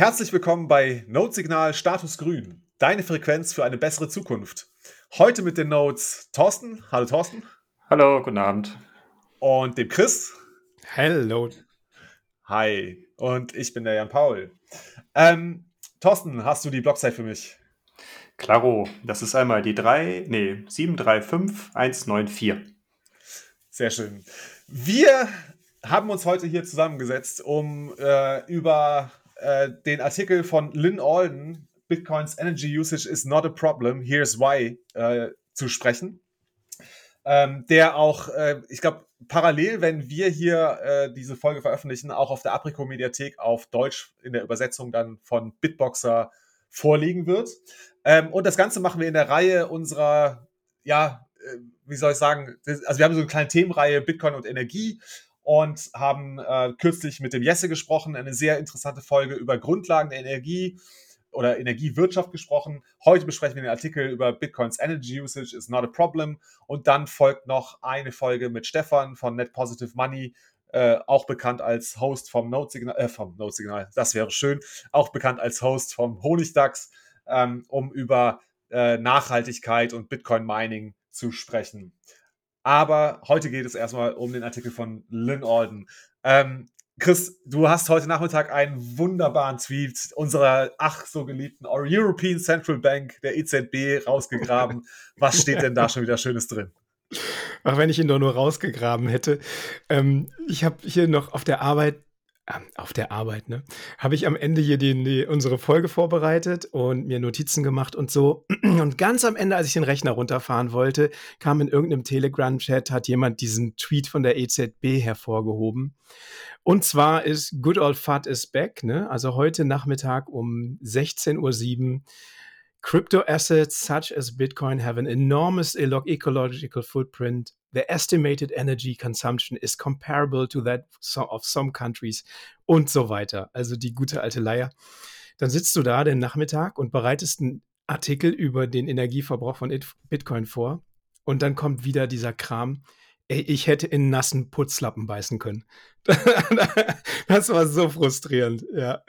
Herzlich willkommen bei Note-Signal Status Grün, deine Frequenz für eine bessere Zukunft. Heute mit den Notes Thorsten. Hallo Thorsten. Hallo, guten Abend. Und dem Chris. Hello. Hi. Und ich bin der Jan Paul. Ähm, Thorsten, hast du die Blockzeit für mich? Klaro, das ist einmal die 3, nee, 735194. Sehr schön. Wir haben uns heute hier zusammengesetzt, um äh, über äh, den Artikel von Lynn Alden, Bitcoins Energy Usage is not a problem, here's why, äh, zu sprechen. Ähm, der auch, äh, ich glaube, parallel, wenn wir hier äh, diese Folge veröffentlichen, auch auf der Aprico-Mediathek auf Deutsch in der Übersetzung dann von Bitboxer vorliegen wird. Ähm, und das Ganze machen wir in der Reihe unserer, ja, äh, wie soll ich sagen, also wir haben so eine kleine Themenreihe Bitcoin und Energie und haben äh, kürzlich mit dem Jesse gesprochen, eine sehr interessante Folge über Grundlagen der Energie oder Energiewirtschaft gesprochen. Heute besprechen wir den Artikel über Bitcoins Energy Usage is not a problem und dann folgt noch eine Folge mit Stefan von Net Positive Money, äh, auch bekannt als Host vom Note Signal, äh, vom Note Signal, das wäre schön, auch bekannt als Host vom Honigdachs, ähm, um über äh, Nachhaltigkeit und Bitcoin Mining zu sprechen. Aber heute geht es erstmal um den Artikel von Lynn Alden. Ähm, Chris, du hast heute Nachmittag einen wunderbaren Tweet unserer ach so geliebten European Central Bank, der EZB, rausgegraben. Was steht denn da schon wieder Schönes drin? Ach, wenn ich ihn doch nur rausgegraben hätte. Ähm, ich habe hier noch auf der Arbeit auf der Arbeit, ne? Habe ich am Ende hier die, die, unsere Folge vorbereitet und mir Notizen gemacht und so. Und ganz am Ende, als ich den Rechner runterfahren wollte, kam in irgendeinem Telegram-Chat, hat jemand diesen Tweet von der EZB hervorgehoben. Und zwar ist Good Old Fat is back, ne? Also heute Nachmittag um 16.07 Uhr. Crypto assets such as Bitcoin have an enormous ecological footprint the estimated energy consumption is comparable to that of some countries und so weiter. Also die gute alte Leier. Dann sitzt du da den Nachmittag und bereitest einen Artikel über den Energieverbrauch von Bitcoin vor und dann kommt wieder dieser Kram. Ey, ich hätte in nassen Putzlappen beißen können. das war so frustrierend, ja.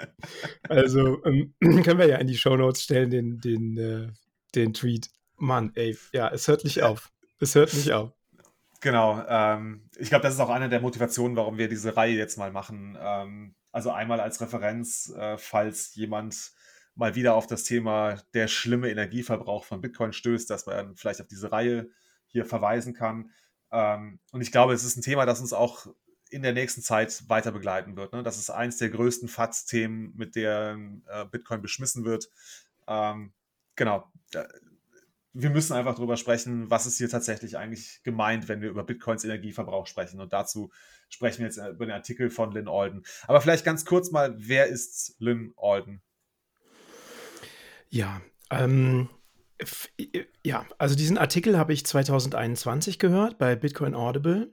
Also ähm, können wir ja in die Shownotes stellen, den, den, äh, den Tweet. Mann, ey, ja, es hört nicht auf. Es hört nicht auf. Genau. Ähm, ich glaube, das ist auch eine der Motivationen, warum wir diese Reihe jetzt mal machen. Ähm, also einmal als Referenz, äh, falls jemand mal wieder auf das Thema der schlimme Energieverbrauch von Bitcoin stößt, dass man vielleicht auf diese Reihe hier verweisen kann. Ähm, und ich glaube, es ist ein Thema, das uns auch in der nächsten Zeit weiter begleiten wird. Ne? Das ist eins der größten FATS-Themen, mit der äh, Bitcoin beschmissen wird. Ähm, genau wir müssen einfach darüber sprechen, was ist hier tatsächlich eigentlich gemeint, wenn wir über Bitcoins Energieverbrauch sprechen. Und dazu sprechen wir jetzt äh, über den Artikel von Lynn Alden. Aber vielleicht ganz kurz mal, wer ist Lynn Alden? Ja, ähm, ja, also diesen Artikel habe ich 2021 gehört bei Bitcoin Audible.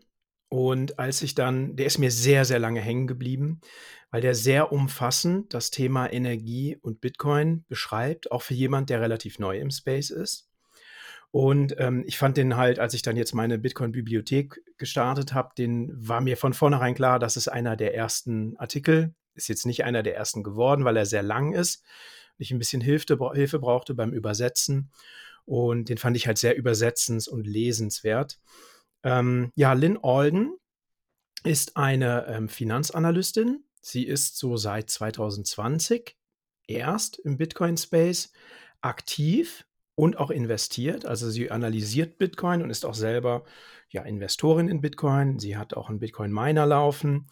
Und als ich dann, der ist mir sehr, sehr lange hängen geblieben, weil der sehr umfassend das Thema Energie und Bitcoin beschreibt, auch für jemand, der relativ neu im Space ist. Und ähm, ich fand den halt, als ich dann jetzt meine Bitcoin-Bibliothek gestartet habe, den war mir von vornherein klar, dass es einer der ersten Artikel, ist jetzt nicht einer der ersten geworden, weil er sehr lang ist. Ich ein bisschen Hilfe, Hilfe brauchte beim Übersetzen. Und den fand ich halt sehr übersetzens- und lesenswert. Ähm, ja, Lynn Alden ist eine ähm, Finanzanalystin. Sie ist so seit 2020 erst im Bitcoin-Space aktiv und auch investiert. Also sie analysiert Bitcoin und ist auch selber ja, Investorin in Bitcoin. Sie hat auch einen Bitcoin-Miner laufen.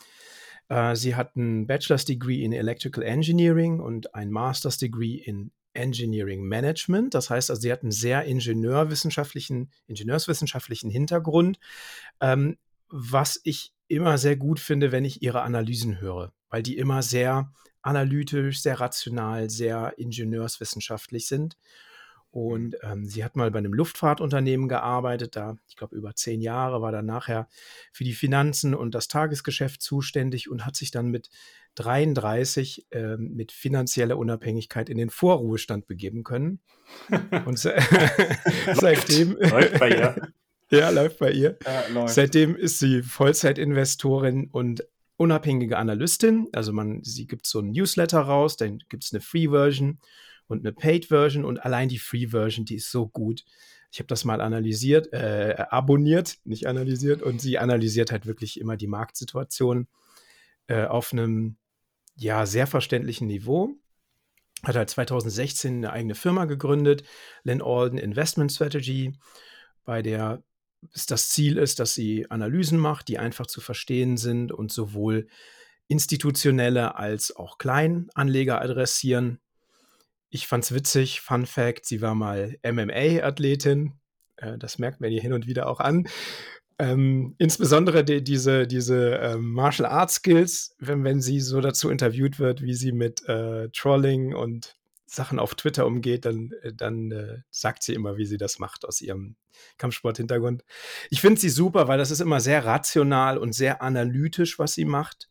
Äh, sie hat ein Bachelor's Degree in Electrical Engineering und ein Master's Degree in Engineering Management. Das heißt also, sie hat einen sehr ingenieurwissenschaftlichen, ingenieurswissenschaftlichen Hintergrund, ähm, was ich immer sehr gut finde, wenn ich ihre Analysen höre, weil die immer sehr analytisch, sehr rational, sehr ingenieurswissenschaftlich sind. Und ähm, sie hat mal bei einem Luftfahrtunternehmen gearbeitet, da, ich glaube, über zehn Jahre, war dann nachher für die Finanzen und das Tagesgeschäft zuständig und hat sich dann mit 33 ähm, mit finanzieller Unabhängigkeit in den Vorruhestand begeben können. und seitdem. läuft bei ihr. ja, läuft bei ihr. Ja, läuft. Seitdem ist sie Vollzeitinvestorin und unabhängige Analystin. Also man, sie gibt so ein Newsletter raus, dann gibt es eine Free-Version und eine Paid-Version und allein die Free-Version, die ist so gut. Ich habe das mal analysiert, äh, abonniert, nicht analysiert und sie analysiert halt wirklich immer die Marktsituation äh, auf einem ja sehr verständlichen Niveau. Hat halt 2016 eine eigene Firma gegründet, Lynn Alden Investment Strategy, bei der das Ziel ist, dass sie Analysen macht, die einfach zu verstehen sind und sowohl institutionelle als auch Kleinanleger adressieren. Ich fand's witzig, Fun Fact, sie war mal MMA-Athletin. Äh, das merkt man ihr hin und wieder auch an. Ähm, insbesondere die, diese, diese ähm, Martial Arts Skills, wenn, wenn sie so dazu interviewt wird, wie sie mit äh, Trolling und Sachen auf Twitter umgeht, dann, äh, dann äh, sagt sie immer, wie sie das macht aus ihrem Kampfsport-Hintergrund. Ich finde sie super, weil das ist immer sehr rational und sehr analytisch, was sie macht.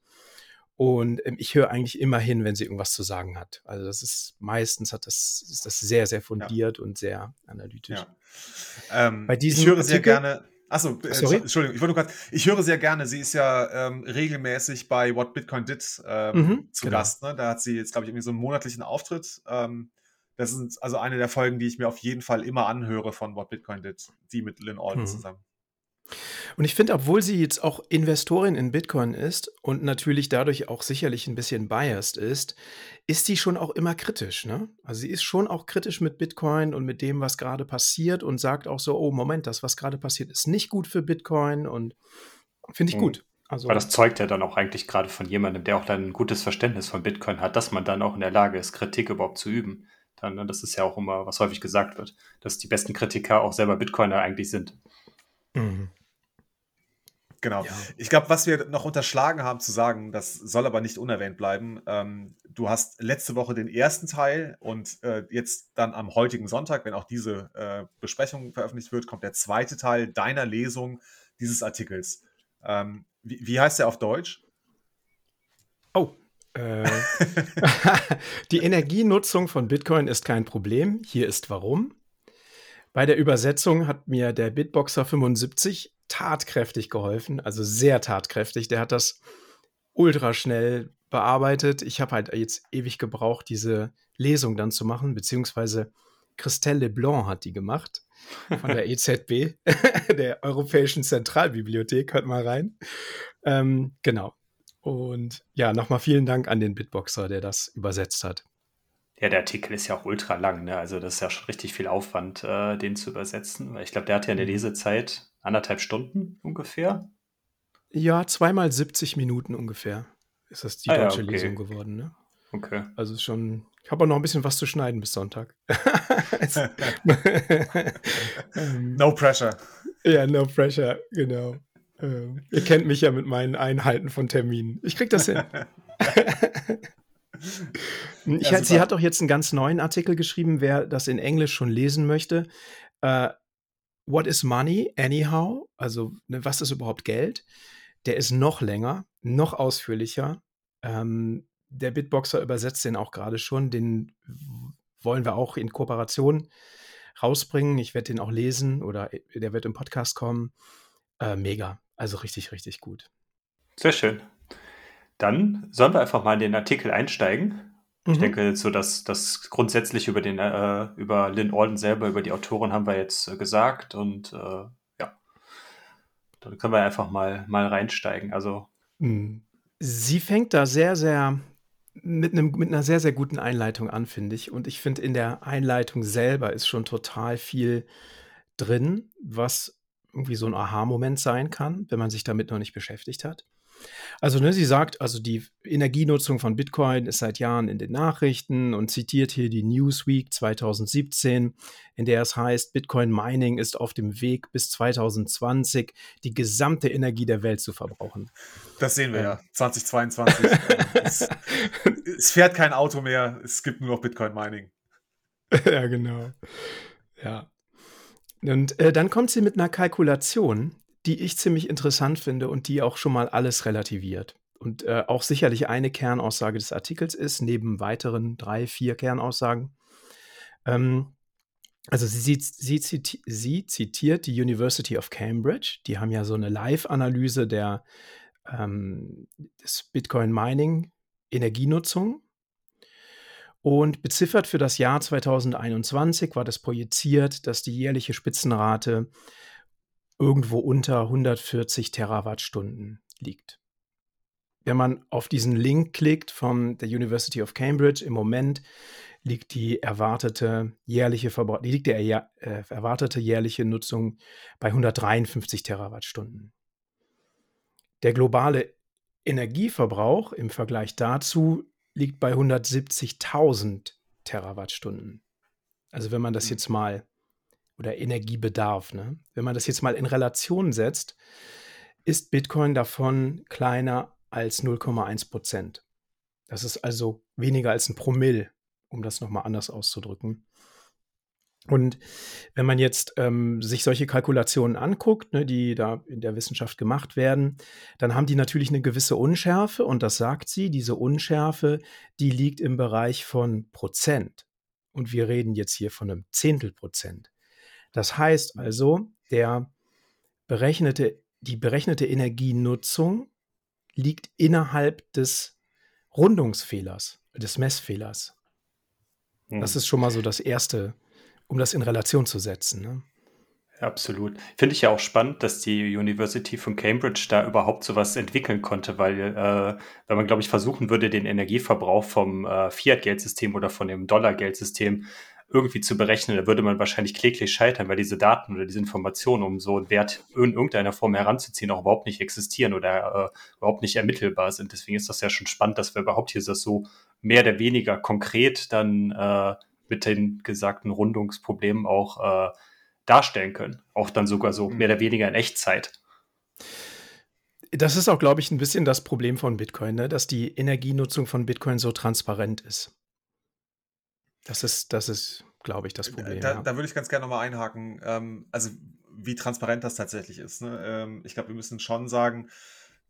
Und ähm, ich höre eigentlich immer hin, wenn sie irgendwas zu sagen hat. Also das ist meistens hat das, ist das sehr, sehr fundiert ja. und sehr analytisch. Ja. Ähm, Bei diesem ich höre sehr gerne. Achso, äh, Sorry? Entschuldigung, ich wollte gerade, ich höre sehr gerne, sie ist ja ähm, regelmäßig bei What Bitcoin Did ähm, mhm, zu genau. Gast. Ne? Da hat sie jetzt, glaube ich, irgendwie so einen monatlichen Auftritt. Ähm, das ist also eine der Folgen, die ich mir auf jeden Fall immer anhöre von What Bitcoin Did, die mit Lynn Alden mhm. zusammen. Und ich finde, obwohl sie jetzt auch Investorin in Bitcoin ist und natürlich dadurch auch sicherlich ein bisschen biased ist, ist sie schon auch immer kritisch. Ne? Also sie ist schon auch kritisch mit Bitcoin und mit dem, was gerade passiert und sagt auch so, oh Moment, das, was gerade passiert, ist nicht gut für Bitcoin und finde ich mhm. gut. Also, Aber das zeugt ja dann auch eigentlich gerade von jemandem, der auch dann ein gutes Verständnis von Bitcoin hat, dass man dann auch in der Lage ist, Kritik überhaupt zu üben. Dann, ne, das ist ja auch immer, was häufig gesagt wird, dass die besten Kritiker auch selber Bitcoiner eigentlich sind. Mhm. Genau. Ja. Ich glaube, was wir noch unterschlagen haben zu sagen, das soll aber nicht unerwähnt bleiben. Ähm, du hast letzte Woche den ersten Teil und äh, jetzt dann am heutigen Sonntag, wenn auch diese äh, Besprechung veröffentlicht wird, kommt der zweite Teil deiner Lesung dieses Artikels. Ähm, wie, wie, heißt der auf Deutsch? Oh. Äh, die Energienutzung von Bitcoin ist kein Problem. Hier ist warum. Bei der Übersetzung hat mir der Bitboxer 75 tatkräftig geholfen, also sehr tatkräftig. Der hat das ultra schnell bearbeitet. Ich habe halt jetzt ewig gebraucht, diese Lesung dann zu machen, beziehungsweise Christelle Leblanc hat die gemacht von der EZB, der Europäischen Zentralbibliothek. Hört mal rein. Ähm, genau. Und ja, nochmal vielen Dank an den Bitboxer, der das übersetzt hat. Ja, der Artikel ist ja auch ultra lang, ne? Also das ist ja schon richtig viel Aufwand, äh, den zu übersetzen. Weil ich glaube, der hat ja eine mhm. Lesezeit anderthalb Stunden ungefähr. Ja, zweimal 70 Minuten ungefähr ist das die ah, deutsche ja, okay. Lesung geworden, ne? Okay. Also schon, ich habe auch noch ein bisschen was zu schneiden bis Sonntag. no pressure. Ja, no pressure, genau. Ähm, ihr kennt mich ja mit meinen Einhalten von Terminen. Ich krieg das hin. ich, ja, sie hat auch jetzt einen ganz neuen Artikel geschrieben, wer das in Englisch schon lesen möchte. Uh, What is Money Anyhow? Also, ne, was ist überhaupt Geld? Der ist noch länger, noch ausführlicher. Ähm, der Bitboxer übersetzt den auch gerade schon. Den wollen wir auch in Kooperation rausbringen. Ich werde den auch lesen oder äh, der wird im Podcast kommen. Äh, mega. Also richtig, richtig gut. Sehr schön. Dann sollen wir einfach mal in den Artikel einsteigen. Mhm. Ich denke, so dass das grundsätzlich über den äh, über Lynn Alden selber, über die Autorin haben wir jetzt äh, gesagt und äh, ja, dann können wir einfach mal mal reinsteigen. Also mhm. sie fängt da sehr sehr mit einem mit einer sehr sehr guten Einleitung an, finde ich. Und ich finde in der Einleitung selber ist schon total viel drin, was irgendwie so ein Aha-Moment sein kann, wenn man sich damit noch nicht beschäftigt hat. Also, ne, sie sagt, also die Energienutzung von Bitcoin ist seit Jahren in den Nachrichten und zitiert hier die Newsweek 2017, in der es heißt, Bitcoin Mining ist auf dem Weg bis 2020 die gesamte Energie der Welt zu verbrauchen. Das sehen wir ja, 2022. es, es fährt kein Auto mehr, es gibt nur noch Bitcoin Mining. ja, genau. Ja. Und äh, dann kommt sie mit einer Kalkulation, die ich ziemlich interessant finde und die auch schon mal alles relativiert. Und äh, auch sicherlich eine Kernaussage des Artikels ist, neben weiteren drei, vier Kernaussagen. Ähm, also sie, sie, ziti sie, zitiert die University of Cambridge. Die haben ja so eine Live-Analyse der ähm, das Bitcoin Mining Energienutzung. Und beziffert für das Jahr 2021 war das projiziert, dass die jährliche Spitzenrate irgendwo unter 140 Terawattstunden liegt. Wenn man auf diesen Link klickt von der University of Cambridge, im Moment liegt die erwartete jährliche Verbrauch, liegt der äh, erwartete jährliche Nutzung bei 153 Terawattstunden. Der globale Energieverbrauch im Vergleich dazu liegt bei 170.000 Terawattstunden. Also wenn man das hm. jetzt mal oder Energiebedarf. Ne? Wenn man das jetzt mal in Relation setzt, ist Bitcoin davon kleiner als 0,1 Prozent. Das ist also weniger als ein Promille, um das nochmal anders auszudrücken. Und wenn man jetzt ähm, sich solche Kalkulationen anguckt, ne, die da in der Wissenschaft gemacht werden, dann haben die natürlich eine gewisse Unschärfe und das sagt sie, diese Unschärfe, die liegt im Bereich von Prozent. Und wir reden jetzt hier von einem Zehntel Prozent. Das heißt also, der berechnete, die berechnete Energienutzung liegt innerhalb des Rundungsfehlers, des Messfehlers. Hm. Das ist schon mal so das Erste, um das in Relation zu setzen. Ne? Absolut. Finde ich ja auch spannend, dass die University von Cambridge da überhaupt sowas entwickeln konnte, weil äh, wenn man, glaube ich, versuchen würde, den Energieverbrauch vom äh, Fiat-Geldsystem oder von dem Dollar-Geldsystem irgendwie zu berechnen, da würde man wahrscheinlich kläglich scheitern, weil diese Daten oder diese Informationen, um so einen Wert in irgendeiner Form heranzuziehen, auch überhaupt nicht existieren oder äh, überhaupt nicht ermittelbar sind. Deswegen ist das ja schon spannend, dass wir überhaupt hier das so mehr oder weniger konkret dann äh, mit den gesagten Rundungsproblemen auch äh, darstellen können. Auch dann sogar so mhm. mehr oder weniger in Echtzeit. Das ist auch, glaube ich, ein bisschen das Problem von Bitcoin, ne? dass die Energienutzung von Bitcoin so transparent ist. Das ist, das ist, glaube ich, das Problem. Da, ja. da würde ich ganz gerne nochmal einhaken. Ähm, also, wie transparent das tatsächlich ist. Ne? Ähm, ich glaube, wir müssen schon sagen,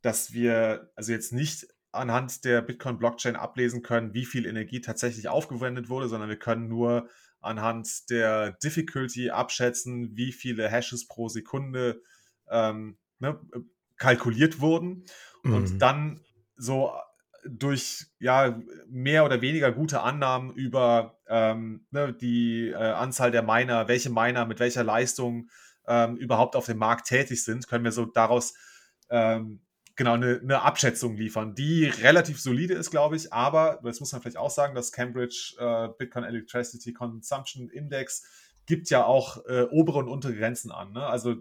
dass wir also jetzt nicht anhand der Bitcoin-Blockchain ablesen können, wie viel Energie tatsächlich aufgewendet wurde, sondern wir können nur anhand der Difficulty abschätzen, wie viele Hashes pro Sekunde ähm, ne, kalkuliert wurden. Mhm. Und dann so durch ja mehr oder weniger gute Annahmen über ähm, ne, die äh, Anzahl der Miner, welche Miner mit welcher Leistung ähm, überhaupt auf dem Markt tätig sind, können wir so daraus ähm, genau eine, eine, Abschätzung liefern, die relativ solide ist, glaube ich. Aber das muss man vielleicht auch sagen, das Cambridge äh, Bitcoin Electricity Consumption Index gibt ja auch äh, obere und untere Grenzen an. Ne? Also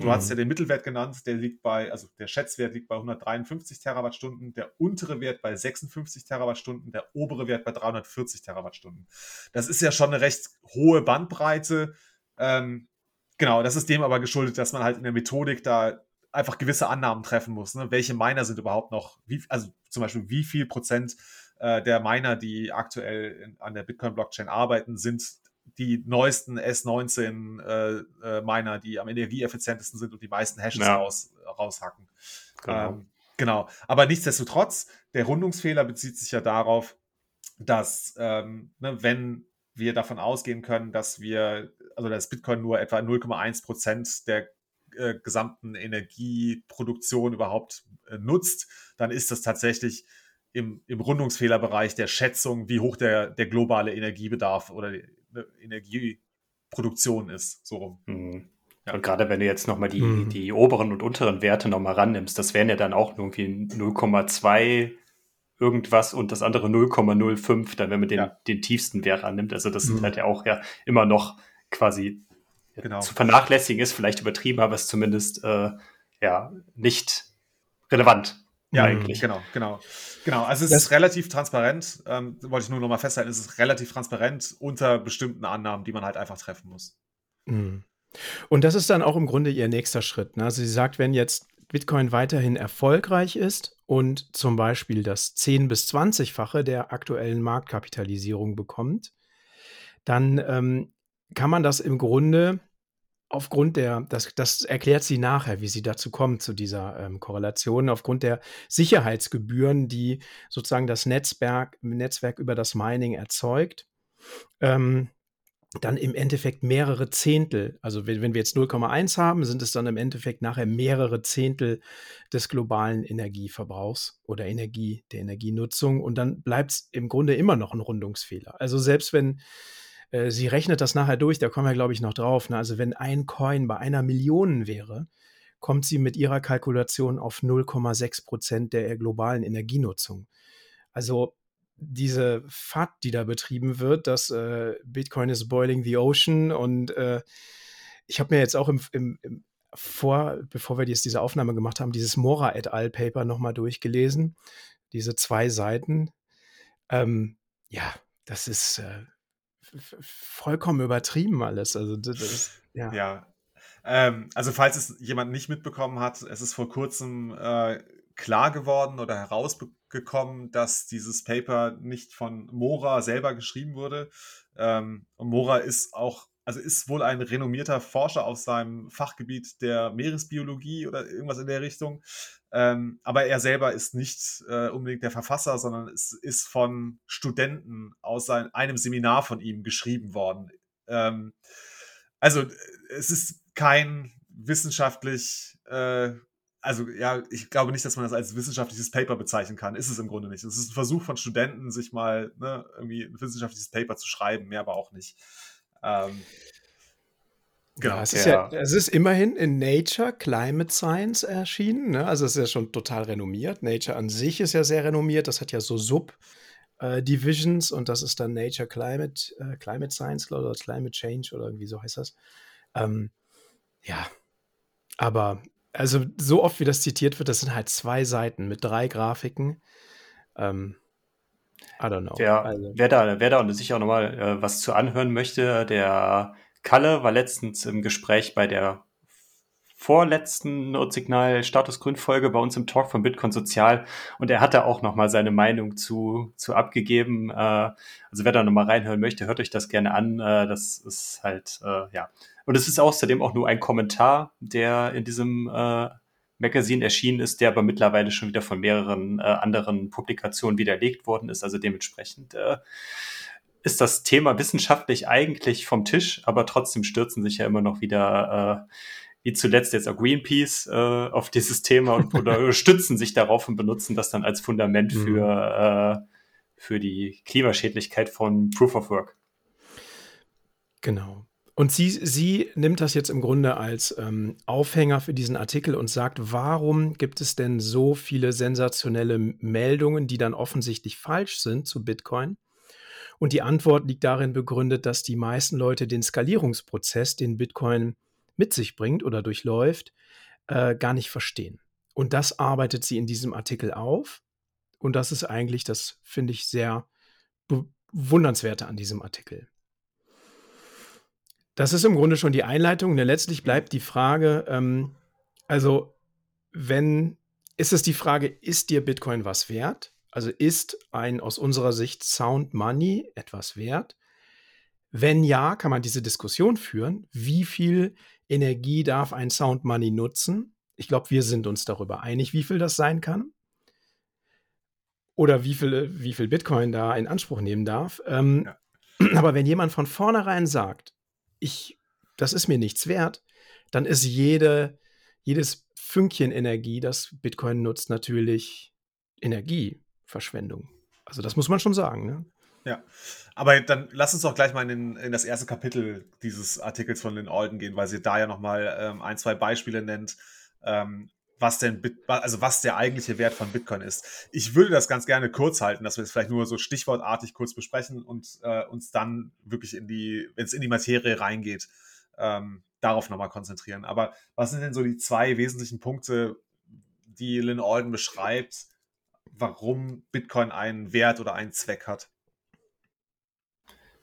Du hast ja mhm. den Mittelwert genannt, der liegt bei, also der Schätzwert liegt bei 153 Terawattstunden, der untere Wert bei 56 Terawattstunden, der obere Wert bei 340 Terawattstunden. Das ist ja schon eine recht hohe Bandbreite. Ähm, genau, das ist dem aber geschuldet, dass man halt in der Methodik da einfach gewisse Annahmen treffen muss. Ne? Welche Miner sind überhaupt noch, wie, also zum Beispiel wie viel Prozent äh, der Miner, die aktuell in, an der Bitcoin-Blockchain arbeiten, sind die neuesten S19 äh, äh, Miner, die am energieeffizientesten sind und die meisten Hashes ja. raus, raushacken. Genau. Ähm, genau. Aber nichtsdestotrotz, der Rundungsfehler bezieht sich ja darauf, dass ähm, ne, wenn wir davon ausgehen können, dass wir, also dass Bitcoin nur etwa 0,1 Prozent der äh, gesamten Energieproduktion überhaupt äh, nutzt, dann ist das tatsächlich im, im Rundungsfehlerbereich der Schätzung, wie hoch der, der globale Energiebedarf oder eine Energieproduktion ist. So rum. Mhm. Ja. Und gerade wenn du jetzt nochmal die, mhm. die oberen und unteren Werte nochmal rannimmst, das wären ja dann auch irgendwie 0,2 irgendwas und das andere 0,05, dann wenn man den, ja. den tiefsten Wert annimmt. Also das mhm. sind halt ja auch ja immer noch quasi genau. zu vernachlässigen ist, vielleicht übertrieben, aber es ist zumindest äh, ja nicht relevant. Ja, eigentlich. Genau, genau. Genau, also es das ist relativ transparent, ähm, wollte ich nur nochmal festhalten, es ist relativ transparent unter bestimmten Annahmen, die man halt einfach treffen muss. Mhm. Und das ist dann auch im Grunde ihr nächster Schritt. Ne? Also sie sagt, wenn jetzt Bitcoin weiterhin erfolgreich ist und zum Beispiel das 10- bis 20-fache der aktuellen Marktkapitalisierung bekommt, dann ähm, kann man das im Grunde aufgrund der, das, das erklärt sie nachher, wie sie dazu kommt, zu dieser ähm, Korrelation, aufgrund der Sicherheitsgebühren, die sozusagen das Netzwerk, Netzwerk über das Mining erzeugt, ähm, dann im Endeffekt mehrere Zehntel, also wenn, wenn wir jetzt 0,1 haben, sind es dann im Endeffekt nachher mehrere Zehntel des globalen Energieverbrauchs oder Energie, der Energienutzung und dann bleibt es im Grunde immer noch ein Rundungsfehler. Also selbst wenn äh, sie rechnet das nachher durch, da kommen wir, glaube ich, noch drauf. Ne? Also wenn ein Coin bei einer Million wäre, kommt sie mit ihrer Kalkulation auf 0,6 Prozent der globalen Energienutzung. Also diese FAT, die da betrieben wird, dass äh, Bitcoin is boiling the ocean und äh, ich habe mir jetzt auch im, im, im, vor, bevor wir jetzt diese Aufnahme gemacht haben, dieses Mora et al. Paper nochmal durchgelesen. Diese zwei Seiten. Ähm, ja, das ist äh, vollkommen übertrieben alles. Also, das, das ja. ja. Ähm, also, falls es jemand nicht mitbekommen hat, es ist vor kurzem äh, klar geworden oder herausgekommen, dass dieses Paper nicht von Mora selber geschrieben wurde. Ähm, und Mora ist auch, also ist wohl ein renommierter Forscher aus seinem Fachgebiet der Meeresbiologie oder irgendwas in der Richtung. Ähm, aber er selber ist nicht äh, unbedingt der Verfasser, sondern es ist von Studenten aus sein, einem Seminar von ihm geschrieben worden. Ähm, also es ist kein wissenschaftlich äh, also ja, ich glaube nicht, dass man das als wissenschaftliches Paper bezeichnen kann. Ist es im Grunde nicht. Es ist ein Versuch von Studenten, sich mal ne, irgendwie ein wissenschaftliches Paper zu schreiben, mehr aber auch nicht. Ähm, genau. Ja, es, ist ja, es ist immerhin in Nature Climate Science erschienen. Ne? Also es ist ja schon total renommiert. Nature an sich ist ja sehr renommiert. Das hat ja so Sub. Äh, und das ist dann Nature Climate, äh, Climate Science, glaube ich, oder Climate Change oder irgendwie so heißt das. Ähm, ja, aber also so oft wie das zitiert wird, das sind halt zwei Seiten mit drei Grafiken. Ähm, I don't know. Wer, also. wer, da, wer da sich auch nochmal äh, was zu anhören möchte, der Kalle war letztens im Gespräch bei der vorletzten Notsignal Status Grün Folge bei uns im Talk von Bitcoin Sozial und er hat da auch nochmal seine Meinung zu, zu abgegeben. Äh, also wer da nochmal reinhören möchte, hört euch das gerne an. Äh, das ist halt, äh, ja, und es ist außerdem auch nur ein Kommentar, der in diesem äh, Magazin erschienen ist, der aber mittlerweile schon wieder von mehreren äh, anderen Publikationen widerlegt worden ist. Also dementsprechend äh, ist das Thema wissenschaftlich eigentlich vom Tisch, aber trotzdem stürzen sich ja immer noch wieder, äh, wie zuletzt jetzt auch Greenpeace, äh, auf dieses Thema und oder stützen sich darauf und benutzen das dann als Fundament mhm. für, äh, für die Klimaschädlichkeit von Proof of Work. Genau. Und sie, sie nimmt das jetzt im Grunde als ähm, Aufhänger für diesen Artikel und sagt, warum gibt es denn so viele sensationelle Meldungen, die dann offensichtlich falsch sind zu Bitcoin? Und die Antwort liegt darin begründet, dass die meisten Leute den Skalierungsprozess, den Bitcoin mit sich bringt oder durchläuft, äh, gar nicht verstehen. Und das arbeitet sie in diesem Artikel auf. Und das ist eigentlich, das finde ich sehr bewundernswerte an diesem Artikel. Das ist im Grunde schon die Einleitung. Ne, letztlich bleibt die Frage, ähm, also wenn, ist es die Frage, ist dir Bitcoin was wert? Also ist ein aus unserer Sicht Sound Money etwas wert? Wenn ja, kann man diese Diskussion führen. Wie viel Energie darf ein Sound Money nutzen? Ich glaube, wir sind uns darüber einig, wie viel das sein kann. Oder wie viel, wie viel Bitcoin da in Anspruch nehmen darf. Ähm, ja. Aber wenn jemand von vornherein sagt, ich, das ist mir nichts wert, dann ist jede, jedes Fünkchen Energie, das Bitcoin nutzt, natürlich Energieverschwendung. Also das muss man schon sagen. Ne? Ja, aber dann lass uns doch gleich mal in, in, das erste Kapitel dieses Artikels von Lynn Alden gehen, weil sie da ja nochmal ähm, ein, zwei Beispiele nennt, ähm, was denn, Bit also was der eigentliche Wert von Bitcoin ist. Ich würde das ganz gerne kurz halten, dass wir es vielleicht nur so stichwortartig kurz besprechen und äh, uns dann wirklich in die, wenn es in die Materie reingeht, ähm, darauf nochmal konzentrieren. Aber was sind denn so die zwei wesentlichen Punkte, die Lynn Alden beschreibt, warum Bitcoin einen Wert oder einen Zweck hat?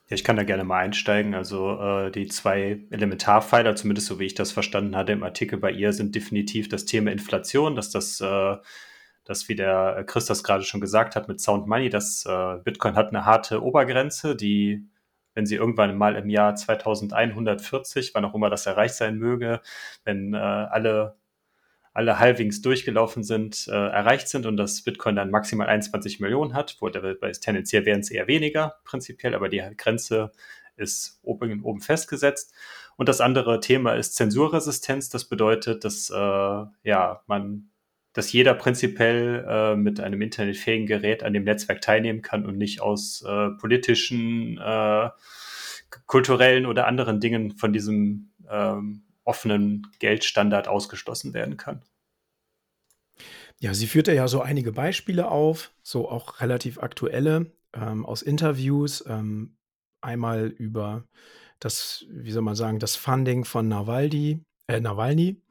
Ja, ich kann da gerne mal einsteigen. Also äh, die zwei Elementarpfeiler, zumindest so wie ich das verstanden hatte im Artikel bei ihr, sind definitiv das Thema Inflation, dass das, äh, das wie der Chris das gerade schon gesagt hat mit Sound Money, dass äh, Bitcoin hat eine harte Obergrenze, die, wenn sie irgendwann mal im Jahr 2140, wann auch immer das erreicht sein möge, wenn äh, alle alle Halvings durchgelaufen sind, äh, erreicht sind und das Bitcoin dann maximal 21 Millionen hat, wo der, tendenziell wären es eher weniger prinzipiell, aber die Grenze ist oben, oben festgesetzt. Und das andere Thema ist Zensurresistenz. Das bedeutet, dass äh, ja, man, dass jeder prinzipiell äh, mit einem internetfähigen Gerät an dem Netzwerk teilnehmen kann und nicht aus äh, politischen, äh, kulturellen oder anderen Dingen von diesem ähm, offenen Geldstandard ausgeschlossen werden kann. Ja, sie führt ja so einige Beispiele auf, so auch relativ aktuelle ähm, aus Interviews. Ähm, einmal über das, wie soll man sagen, das Funding von Nawalny, äh, Nawalny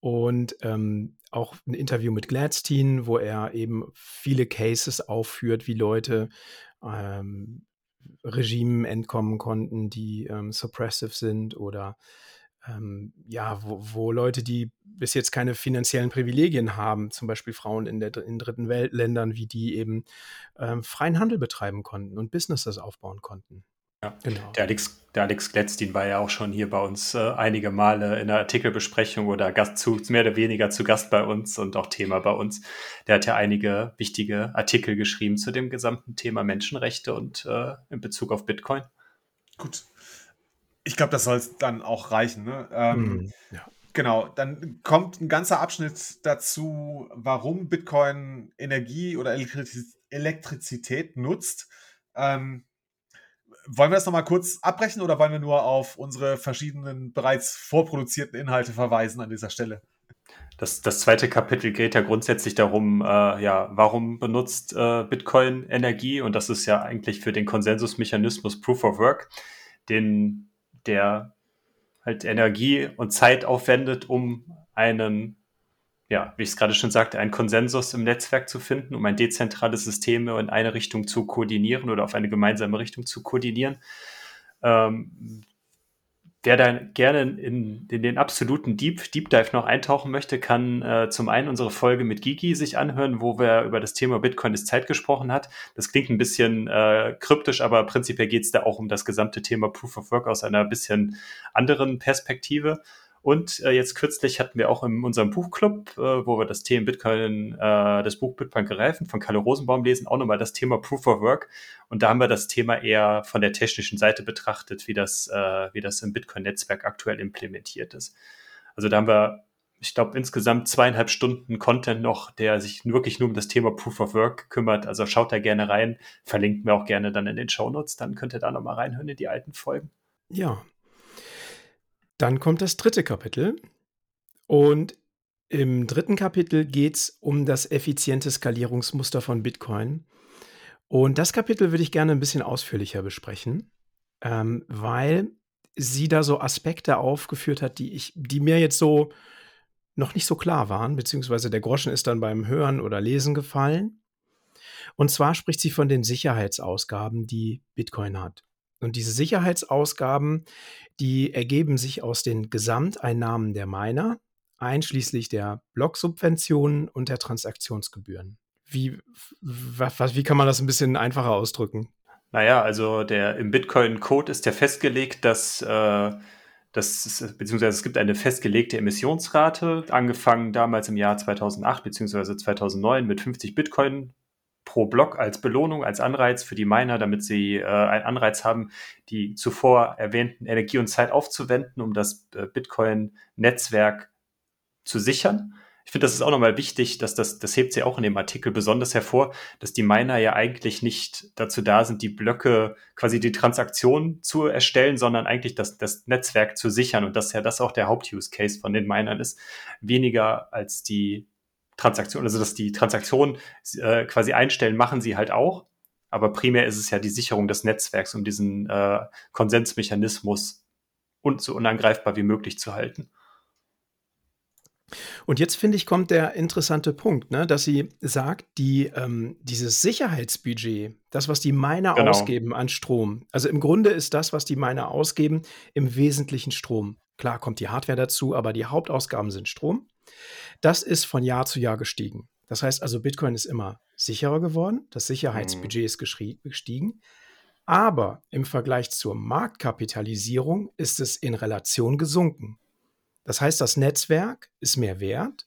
und ähm, auch ein Interview mit Gladstein, wo er eben viele Cases aufführt, wie Leute ähm, Regimen entkommen konnten, die ähm, suppressive sind oder ähm, ja, wo, wo, Leute, die bis jetzt keine finanziellen Privilegien haben, zum Beispiel Frauen in, der, in dritten Weltländern, wie die eben ähm, freien Handel betreiben konnten und Businesses aufbauen konnten. Ja, genau. Der Alex, der Alex Gladstein war ja auch schon hier bei uns äh, einige Male in der Artikelbesprechung oder Gast zu, mehr oder weniger zu Gast bei uns und auch Thema bei uns. Der hat ja einige wichtige Artikel geschrieben zu dem gesamten Thema Menschenrechte und äh, in Bezug auf Bitcoin. Gut, ich glaube, das soll es dann auch reichen. Ne? Ähm, mhm, ja. Genau, dann kommt ein ganzer Abschnitt dazu, warum Bitcoin Energie oder Elektriz Elektrizität nutzt. Ähm, wollen wir das nochmal kurz abbrechen oder wollen wir nur auf unsere verschiedenen bereits vorproduzierten Inhalte verweisen an dieser Stelle? Das, das zweite Kapitel geht ja grundsätzlich darum, äh, ja, warum benutzt äh, Bitcoin Energie? Und das ist ja eigentlich für den Konsensusmechanismus Proof of Work, den der halt Energie und Zeit aufwendet, um einen, ja, wie ich es gerade schon sagte, einen Konsensus im Netzwerk zu finden, um ein dezentrales System in eine Richtung zu koordinieren oder auf eine gemeinsame Richtung zu koordinieren. Ähm, Wer da gerne in, in, den absoluten Deep, Deep Dive noch eintauchen möchte, kann äh, zum einen unsere Folge mit Gigi sich anhören, wo wir über das Thema Bitcoin ist Zeit gesprochen hat. Das klingt ein bisschen äh, kryptisch, aber prinzipiell geht es da auch um das gesamte Thema Proof of Work aus einer bisschen anderen Perspektive. Und äh, jetzt kürzlich hatten wir auch in unserem Buchclub, äh, wo wir das Thema Bitcoin, äh, das Buch Bitcoin gereifen von Kalle Rosenbaum lesen, auch nochmal das Thema Proof of Work. Und da haben wir das Thema eher von der technischen Seite betrachtet, wie das, äh, wie das im Bitcoin-Netzwerk aktuell implementiert ist. Also da haben wir, ich glaube, insgesamt zweieinhalb Stunden Content noch, der sich wirklich nur um das Thema Proof of Work kümmert. Also schaut da gerne rein, verlinken wir auch gerne dann in den Show Notes, dann könnt ihr da nochmal reinhören in die alten Folgen. Ja, dann kommt das dritte Kapitel. Und im dritten Kapitel geht es um das effiziente Skalierungsmuster von Bitcoin. Und das Kapitel würde ich gerne ein bisschen ausführlicher besprechen, ähm, weil sie da so Aspekte aufgeführt hat, die ich, die mir jetzt so noch nicht so klar waren, beziehungsweise der Groschen ist dann beim Hören oder Lesen gefallen. Und zwar spricht sie von den Sicherheitsausgaben, die Bitcoin hat. Und diese Sicherheitsausgaben, die ergeben sich aus den Gesamteinnahmen der Miner, einschließlich der Blocksubventionen und der Transaktionsgebühren. Wie, wie kann man das ein bisschen einfacher ausdrücken? Naja, also der im Bitcoin-Code ist ja festgelegt, dass äh, das beziehungsweise es gibt eine festgelegte Emissionsrate, angefangen damals im Jahr 2008 beziehungsweise 2009 mit 50 Bitcoin pro Block als Belohnung, als Anreiz für die Miner, damit sie äh, einen Anreiz haben, die zuvor erwähnten Energie und Zeit aufzuwenden, um das äh, Bitcoin-Netzwerk zu sichern. Ich finde, das ist auch nochmal wichtig, dass das, das hebt sie auch in dem Artikel besonders hervor, dass die Miner ja eigentlich nicht dazu da sind, die Blöcke, quasi die Transaktion zu erstellen, sondern eigentlich das, das Netzwerk zu sichern und dass ja das auch der Haupt-Use-Case von den Minern ist, weniger als die Transaktion, also dass die Transaktion äh, quasi einstellen, machen sie halt auch. Aber primär ist es ja die Sicherung des Netzwerks, um diesen äh, Konsensmechanismus und so unangreifbar wie möglich zu halten. Und jetzt finde ich, kommt der interessante Punkt, ne, dass sie sagt, die, ähm, dieses Sicherheitsbudget, das, was die Miner genau. ausgeben an Strom, also im Grunde ist das, was die Miner ausgeben, im Wesentlichen Strom. Klar kommt die Hardware dazu, aber die Hauptausgaben sind Strom. Das ist von Jahr zu Jahr gestiegen. Das heißt also, Bitcoin ist immer sicherer geworden, das Sicherheitsbudget mhm. ist gestiegen, aber im Vergleich zur Marktkapitalisierung ist es in Relation gesunken. Das heißt, das Netzwerk ist mehr wert,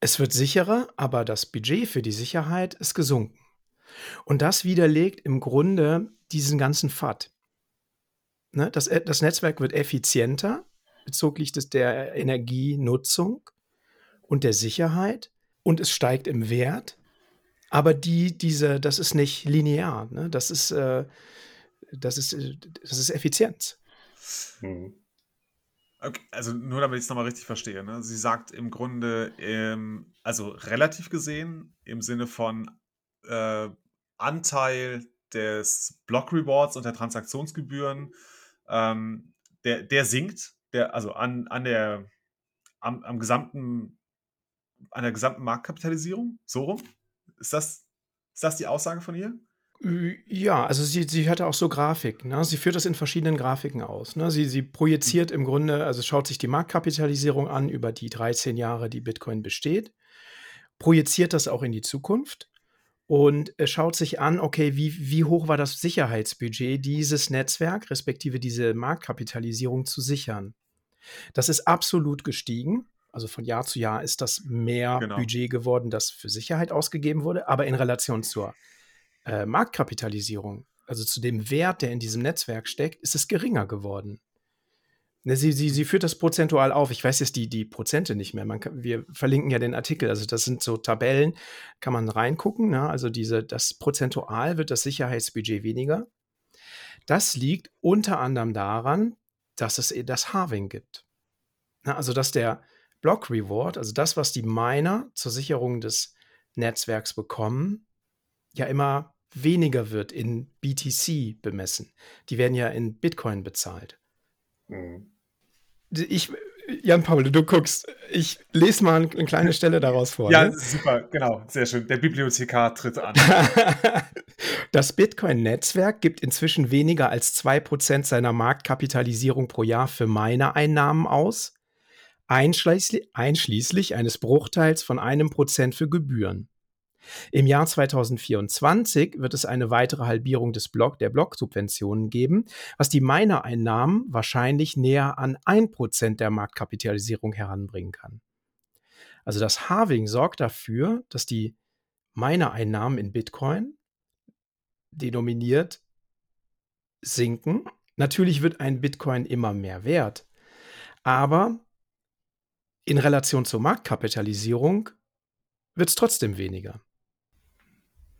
es wird sicherer, aber das Budget für die Sicherheit ist gesunken. Und das widerlegt im Grunde diesen ganzen FAT. Ne? Das, äh, das Netzwerk wird effizienter bezüglich des, der Energienutzung und der Sicherheit und es steigt im Wert. Aber die, diese, das ist nicht linear. Ne? Das, ist, äh, das, ist, das ist Effizienz. Mhm. Okay, also nur damit ich es nochmal richtig verstehe. Ne? Sie sagt im Grunde, ähm, also relativ gesehen, im Sinne von äh, Anteil des Block Rewards und der Transaktionsgebühren, ähm, der, der sinkt, der, also an, an der, am, am gesamten, an der gesamten Marktkapitalisierung, so rum? Ist das, ist das die Aussage von ihr? Ja, also sie, sie hatte auch so Grafik. Ne? Sie führt das in verschiedenen Grafiken aus. Ne? Sie, sie projiziert im Grunde, also schaut sich die Marktkapitalisierung an über die 13 Jahre, die Bitcoin besteht, projiziert das auch in die Zukunft und schaut sich an, okay, wie, wie hoch war das Sicherheitsbudget, dieses Netzwerk, respektive diese Marktkapitalisierung zu sichern. Das ist absolut gestiegen. Also von Jahr zu Jahr ist das mehr genau. Budget geworden, das für Sicherheit ausgegeben wurde, aber in Relation zur äh, Marktkapitalisierung, also zu dem Wert, der in diesem Netzwerk steckt, ist es geringer geworden. Ne, sie, sie, sie führt das prozentual auf. Ich weiß jetzt die, die Prozente nicht mehr. Kann, wir verlinken ja den Artikel. Also das sind so Tabellen, kann man reingucken. Ne? Also diese, das prozentual wird das Sicherheitsbudget weniger. Das liegt unter anderem daran, dass es das Halving gibt. Na, also dass der Block Reward, also das, was die Miner zur Sicherung des Netzwerks bekommen, ja immer weniger wird in BTC bemessen. Die werden ja in Bitcoin bezahlt. Mhm. Ich, Jan Paul, du guckst, ich lese mal eine kleine Stelle daraus vor. Ja, ne? super, genau, sehr schön. Der Bibliothekar tritt an. das Bitcoin-Netzwerk gibt inzwischen weniger als 2% seiner Marktkapitalisierung pro Jahr für Miner-Einnahmen aus, einschließlich, einschließlich eines Bruchteils von einem Prozent für Gebühren. Im Jahr 2024 wird es eine weitere Halbierung des Block, der Blocksubventionen geben, was die Minereinnahmen wahrscheinlich näher an 1% der Marktkapitalisierung heranbringen kann. Also das Halving sorgt dafür, dass die Minereinnahmen in Bitcoin denominiert sinken. Natürlich wird ein Bitcoin immer mehr wert, aber in Relation zur Marktkapitalisierung wird es trotzdem weniger.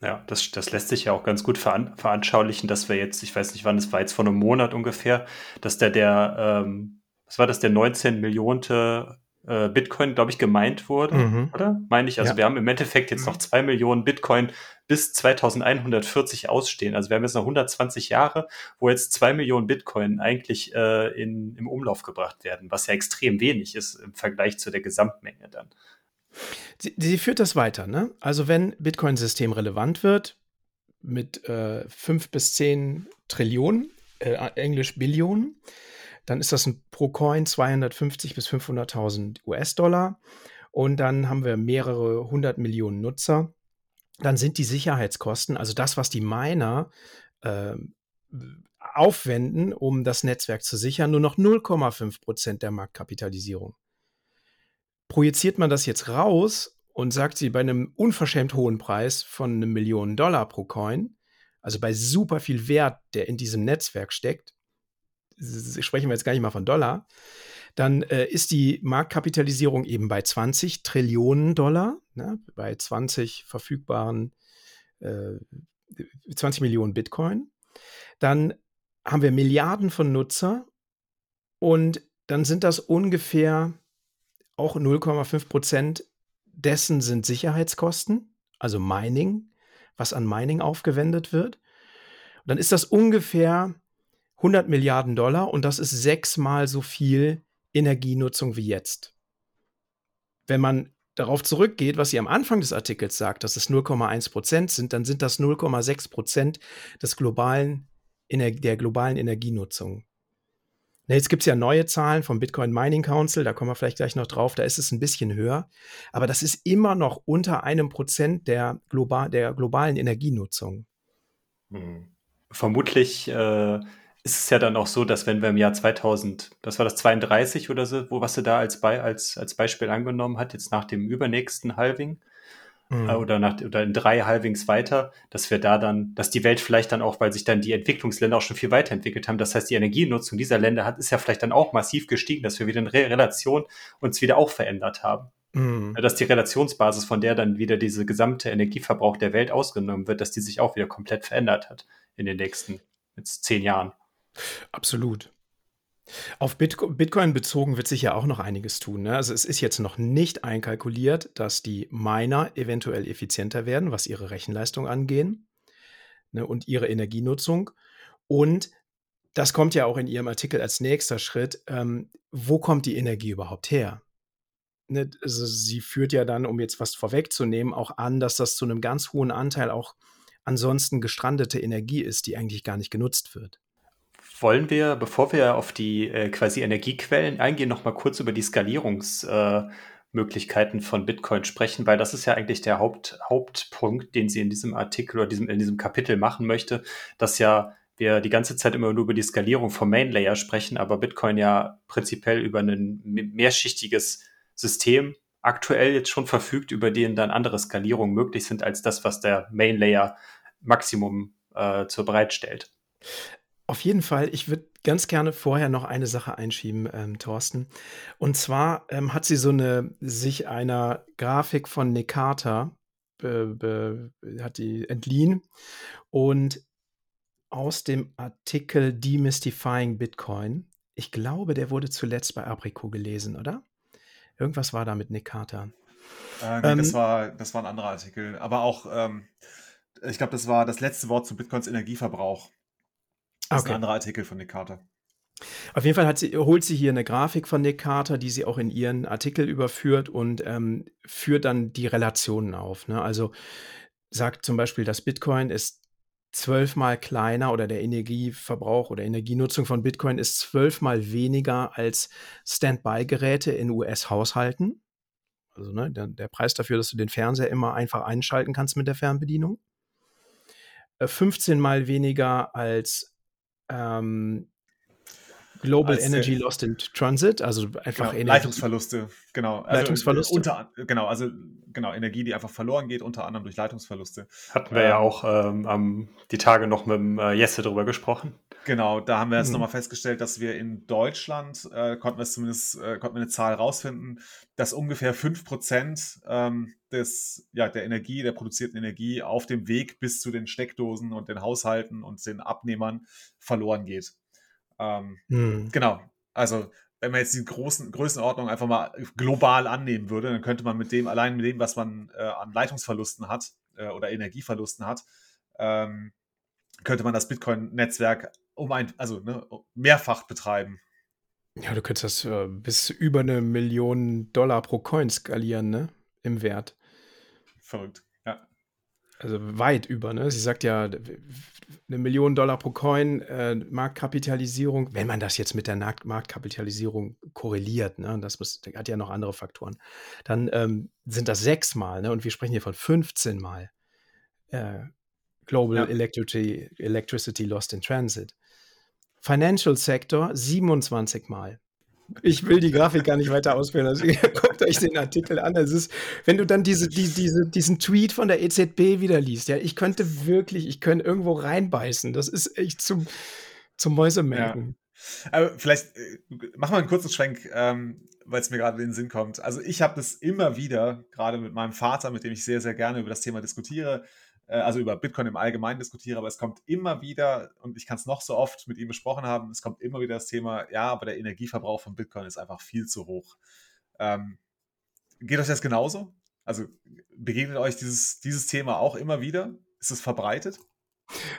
Ja, das, das lässt sich ja auch ganz gut veran veranschaulichen, dass wir jetzt, ich weiß nicht wann, es war jetzt vor einem Monat ungefähr, dass der, der, ähm, was war das, der 19 Millionte äh, Bitcoin, glaube ich, gemeint wurde, mhm. oder? Meine ich. Also ja. wir haben im Endeffekt jetzt noch zwei Millionen Bitcoin bis 2140 ausstehen. Also wir haben jetzt noch 120 Jahre, wo jetzt zwei Millionen Bitcoin eigentlich äh, in, im Umlauf gebracht werden, was ja extrem wenig ist im Vergleich zu der Gesamtmenge dann. Sie, sie führt das weiter, ne? Also wenn Bitcoin-System relevant wird, mit äh, 5 bis 10 Trillionen, äh, Englisch Billionen, dann ist das ein pro Coin 250 bis 500.000 US-Dollar. Und dann haben wir mehrere hundert Millionen Nutzer. Dann sind die Sicherheitskosten, also das, was die Miner äh, aufwenden, um das Netzwerk zu sichern, nur noch 0,5 Prozent der Marktkapitalisierung projiziert man das jetzt raus und sagt sie bei einem unverschämt hohen Preis von einem Millionen Dollar pro Coin, also bei super viel Wert, der in diesem Netzwerk steckt, sprechen wir jetzt gar nicht mal von Dollar, dann äh, ist die Marktkapitalisierung eben bei 20 Trillionen Dollar, ne, bei 20 verfügbaren, äh, 20 Millionen Bitcoin. Dann haben wir Milliarden von Nutzer und dann sind das ungefähr auch 0,5 Prozent dessen sind Sicherheitskosten, also Mining, was an Mining aufgewendet wird. Und dann ist das ungefähr 100 Milliarden Dollar und das ist sechsmal so viel Energienutzung wie jetzt. Wenn man darauf zurückgeht, was sie am Anfang des Artikels sagt, dass es 0,1 Prozent sind, dann sind das 0,6 Prozent des globalen, der globalen Energienutzung. Jetzt gibt es ja neue Zahlen vom Bitcoin Mining Council, da kommen wir vielleicht gleich noch drauf, da ist es ein bisschen höher. Aber das ist immer noch unter einem Prozent der, global, der globalen Energienutzung. Hm. Vermutlich äh, ist es ja dann auch so, dass wenn wir im Jahr 2000, das war das 32 oder so, wo was sie da als, Be als, als Beispiel angenommen hat, jetzt nach dem übernächsten Halving, mhm. oder, nach, oder in drei Halvings weiter, dass wir da dann, dass die Welt vielleicht dann auch, weil sich dann die Entwicklungsländer auch schon viel weiterentwickelt haben, das heißt, die Energienutzung dieser Länder hat, ist ja vielleicht dann auch massiv gestiegen, dass wir wieder in Re Relation uns wieder auch verändert haben. Mhm. Dass die Relationsbasis, von der dann wieder diese gesamte Energieverbrauch der Welt ausgenommen wird, dass die sich auch wieder komplett verändert hat in den nächsten jetzt zehn Jahren. Absolut. Auf Bitcoin bezogen wird sich ja auch noch einiges tun. Ne? Also es ist jetzt noch nicht einkalkuliert, dass die Miner eventuell effizienter werden, was ihre Rechenleistung angehen ne, und ihre Energienutzung. Und das kommt ja auch in Ihrem Artikel als nächster Schritt. Ähm, wo kommt die Energie überhaupt her? Ne, also sie führt ja dann, um jetzt was vorwegzunehmen, auch an, dass das zu einem ganz hohen Anteil auch ansonsten gestrandete Energie ist, die eigentlich gar nicht genutzt wird. Wollen wir, bevor wir auf die äh, quasi Energiequellen eingehen, noch mal kurz über die Skalierungsmöglichkeiten äh, von Bitcoin sprechen, weil das ist ja eigentlich der Haupt, Hauptpunkt, den sie in diesem Artikel oder diesem, in diesem Kapitel machen möchte, dass ja wir die ganze Zeit immer nur über die Skalierung vom Main Layer sprechen, aber Bitcoin ja prinzipiell über ein mehrschichtiges System aktuell jetzt schon verfügt, über den dann andere Skalierungen möglich sind als das, was der Main Layer Maximum äh, zur bereitstellt. Auf jeden Fall, ich würde ganz gerne vorher noch eine Sache einschieben, ähm, Thorsten. Und zwar ähm, hat sie so eine sich einer Grafik von be, be, hat die entliehen und aus dem Artikel Demystifying Bitcoin. Ich glaube, der wurde zuletzt bei Aprico gelesen, oder? Irgendwas war da mit Carter. Äh, nee, ähm, das, war, das war ein anderer Artikel. Aber auch, ähm, ich glaube, das war das letzte Wort zu Bitcoins Energieverbrauch. Das okay. ist ein anderer Artikel von Nick Carter. Auf jeden Fall sie, holt sie hier eine Grafik von Nick Carter, die sie auch in ihren Artikel überführt und ähm, führt dann die Relationen auf. Ne? Also sagt zum Beispiel, dass Bitcoin ist zwölfmal kleiner oder der Energieverbrauch oder Energienutzung von Bitcoin ist zwölfmal weniger als Standby-Geräte in US-Haushalten. Also ne, der, der, Preis dafür, dass du den Fernseher immer einfach einschalten kannst mit der Fernbedienung. 15 äh, mal weniger als ähm, Global Als, Energy Lost in Transit, also einfach genau, Leitungsverluste, genau. Also Leitungsverluste. Unter, genau, also genau, Energie, die einfach verloren geht, unter anderem durch Leitungsverluste. Hatten wir ähm, ja auch ähm, die Tage noch mit dem äh, Jesse drüber gesprochen. Genau, da haben wir jetzt hm. nochmal festgestellt, dass wir in Deutschland, äh, konnten wir zumindest, äh, konnten wir eine Zahl rausfinden, dass ungefähr 5% ähm, des, ja, der Energie, der produzierten Energie auf dem Weg bis zu den Steckdosen und den Haushalten und den Abnehmern verloren geht. Ähm, hm. Genau, also wenn man jetzt die großen Größenordnung einfach mal global annehmen würde, dann könnte man mit dem, allein mit dem, was man äh, an Leitungsverlusten hat äh, oder Energieverlusten hat, ähm, könnte man das Bitcoin-Netzwerk um ein, also ne, mehrfach betreiben. Ja, du könntest das äh, bis über eine Million Dollar pro Coin skalieren, ne? Im Wert. Verrückt, ja. Also weit über, ne? Sie sagt ja, eine Million Dollar pro Coin, äh, Marktkapitalisierung, wenn man das jetzt mit der Marktkapitalisierung korreliert, ne? Das muss, hat ja noch andere Faktoren. Dann ähm, sind das sechsmal, ne? Und wir sprechen hier von 15 Mal. Äh, Global ja. Electricity, Electricity Lost in Transit. Financial Sector 27 Mal. Ich will die Grafik gar nicht weiter ausführen. Also, guckt euch den Artikel an. Es ist, wenn du dann diese, die, diese, diesen Tweet von der EZB wieder liest, ja, ich könnte wirklich, ich könnte irgendwo reinbeißen. Das ist echt zum, zum Mäusemelken. Ja. Aber vielleicht äh, machen wir einen kurzen Schwenk, ähm, weil es mir gerade in den Sinn kommt. Also ich habe das immer wieder, gerade mit meinem Vater, mit dem ich sehr, sehr gerne über das Thema diskutiere, also über Bitcoin im Allgemeinen diskutiere, aber es kommt immer wieder, und ich kann es noch so oft mit ihm besprochen haben, es kommt immer wieder das Thema, ja, aber der Energieverbrauch von Bitcoin ist einfach viel zu hoch. Ähm, geht euch das genauso? Also begegnet euch dieses, dieses Thema auch immer wieder? Ist es verbreitet?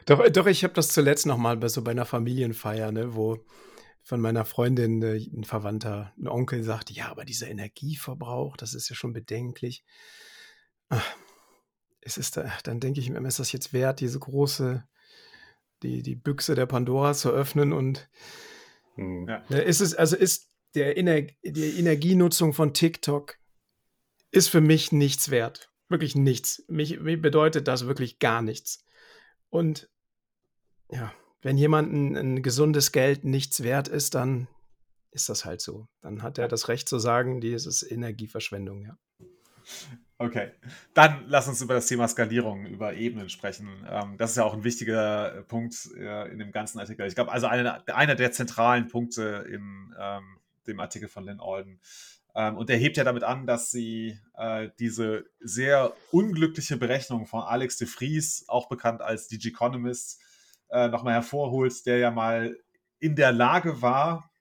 Doch, doch ich habe das zuletzt nochmal bei so bei einer Familienfeier, ne, wo von meiner Freundin äh, ein Verwandter, ein Onkel sagte, ja, aber dieser Energieverbrauch, das ist ja schon bedenklich. Ach, es ist da, dann denke ich mir, ist das jetzt wert, diese große, die, die Büchse der Pandora zu öffnen und hm. ja. Ne, ist es, also ist der Ener die Energienutzung von TikTok ist für mich nichts wert. Wirklich nichts. Mich, mich bedeutet das wirklich gar nichts. Und ja, wenn jemand ein, gesundes Geld nichts wert ist, dann ist das halt so. Dann hat er das Recht zu sagen, dies ist Energieverschwendung, ja. Okay, dann lass uns über das Thema Skalierung, über Ebenen sprechen. Ähm, das ist ja auch ein wichtiger äh, Punkt äh, in dem ganzen Artikel. Ich glaube, also eine, einer der zentralen Punkte in ähm, dem Artikel von Lynn Alden. Ähm, und er hebt ja damit an, dass sie äh, diese sehr unglückliche Berechnung von Alex de Vries, auch bekannt als DG Economist, äh, nochmal hervorholt, der ja mal in der Lage war,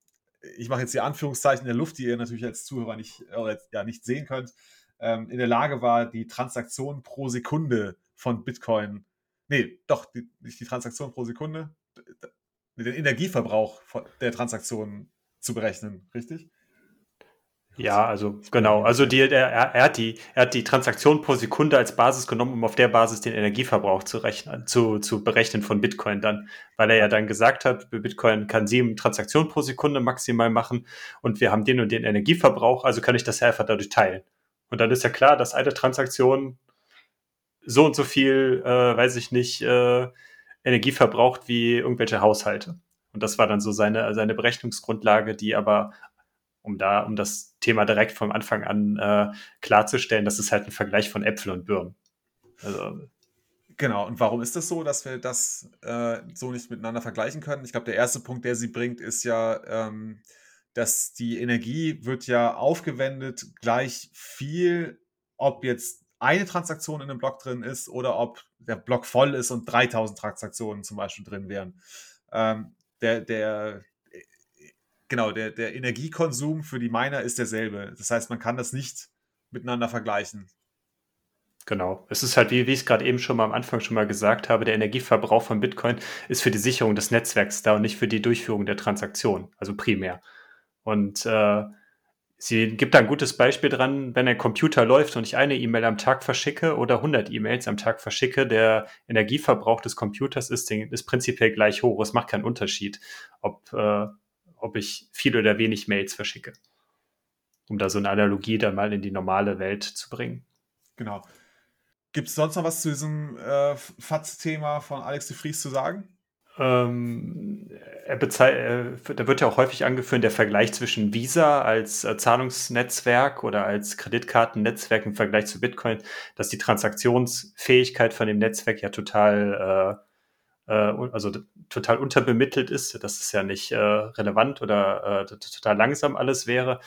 ich mache jetzt die Anführungszeichen in der Luft, die ihr natürlich als Zuhörer nicht, äh, ja, nicht sehen könnt, ähm, in der Lage war, die Transaktion pro Sekunde von Bitcoin, nee, doch, die, nicht die Transaktion pro Sekunde, den Energieverbrauch der Transaktion zu berechnen, richtig? Ja, also genau. Also die, er, er, hat die, er hat die Transaktion pro Sekunde als Basis genommen, um auf der Basis den Energieverbrauch zu rechnen, zu, zu berechnen von Bitcoin dann, weil er ja dann gesagt hat, Bitcoin kann sieben Transaktionen pro Sekunde maximal machen und wir haben den und den Energieverbrauch, also kann ich das einfach dadurch teilen. Und dann ist ja klar, dass eine Transaktion so und so viel, äh, weiß ich nicht, äh, Energie verbraucht wie irgendwelche Haushalte. Und das war dann so seine, seine Berechnungsgrundlage, die aber, um da, um das Thema direkt vom Anfang an äh, klarzustellen, das ist halt ein Vergleich von Äpfel und Birnen. Also, Genau, und warum ist das so, dass wir das äh, so nicht miteinander vergleichen können? Ich glaube, der erste Punkt, der sie bringt, ist ja, ähm, dass die Energie wird ja aufgewendet gleich viel, ob jetzt eine Transaktion in einem Block drin ist oder ob der Block voll ist und 3000 Transaktionen zum Beispiel drin wären. Ähm, der, der, genau, der, der Energiekonsum für die Miner ist derselbe. Das heißt, man kann das nicht miteinander vergleichen. Genau. Es ist halt, wie, wie ich es gerade eben schon mal am Anfang schon mal gesagt habe, der Energieverbrauch von Bitcoin ist für die Sicherung des Netzwerks da und nicht für die Durchführung der Transaktion, also primär. Und äh, sie gibt da ein gutes Beispiel dran, wenn ein Computer läuft und ich eine E-Mail am Tag verschicke oder 100 E-Mails am Tag verschicke, der Energieverbrauch des Computers ist, ist prinzipiell gleich hoch. Es macht keinen Unterschied, ob, äh, ob ich viel oder wenig Mails verschicke. Um da so eine Analogie dann mal in die normale Welt zu bringen. Genau. Gibt es sonst noch was zu diesem äh, FATS-Thema von Alex de Vries zu sagen? Ähm, äh, da wird ja auch häufig angeführt der Vergleich zwischen Visa als äh, Zahlungsnetzwerk oder als Kreditkartennetzwerk im Vergleich zu Bitcoin, dass die Transaktionsfähigkeit von dem Netzwerk ja total, äh, äh, also total unterbemittelt ist, dass es ja nicht äh, relevant oder äh, total langsam alles wäre.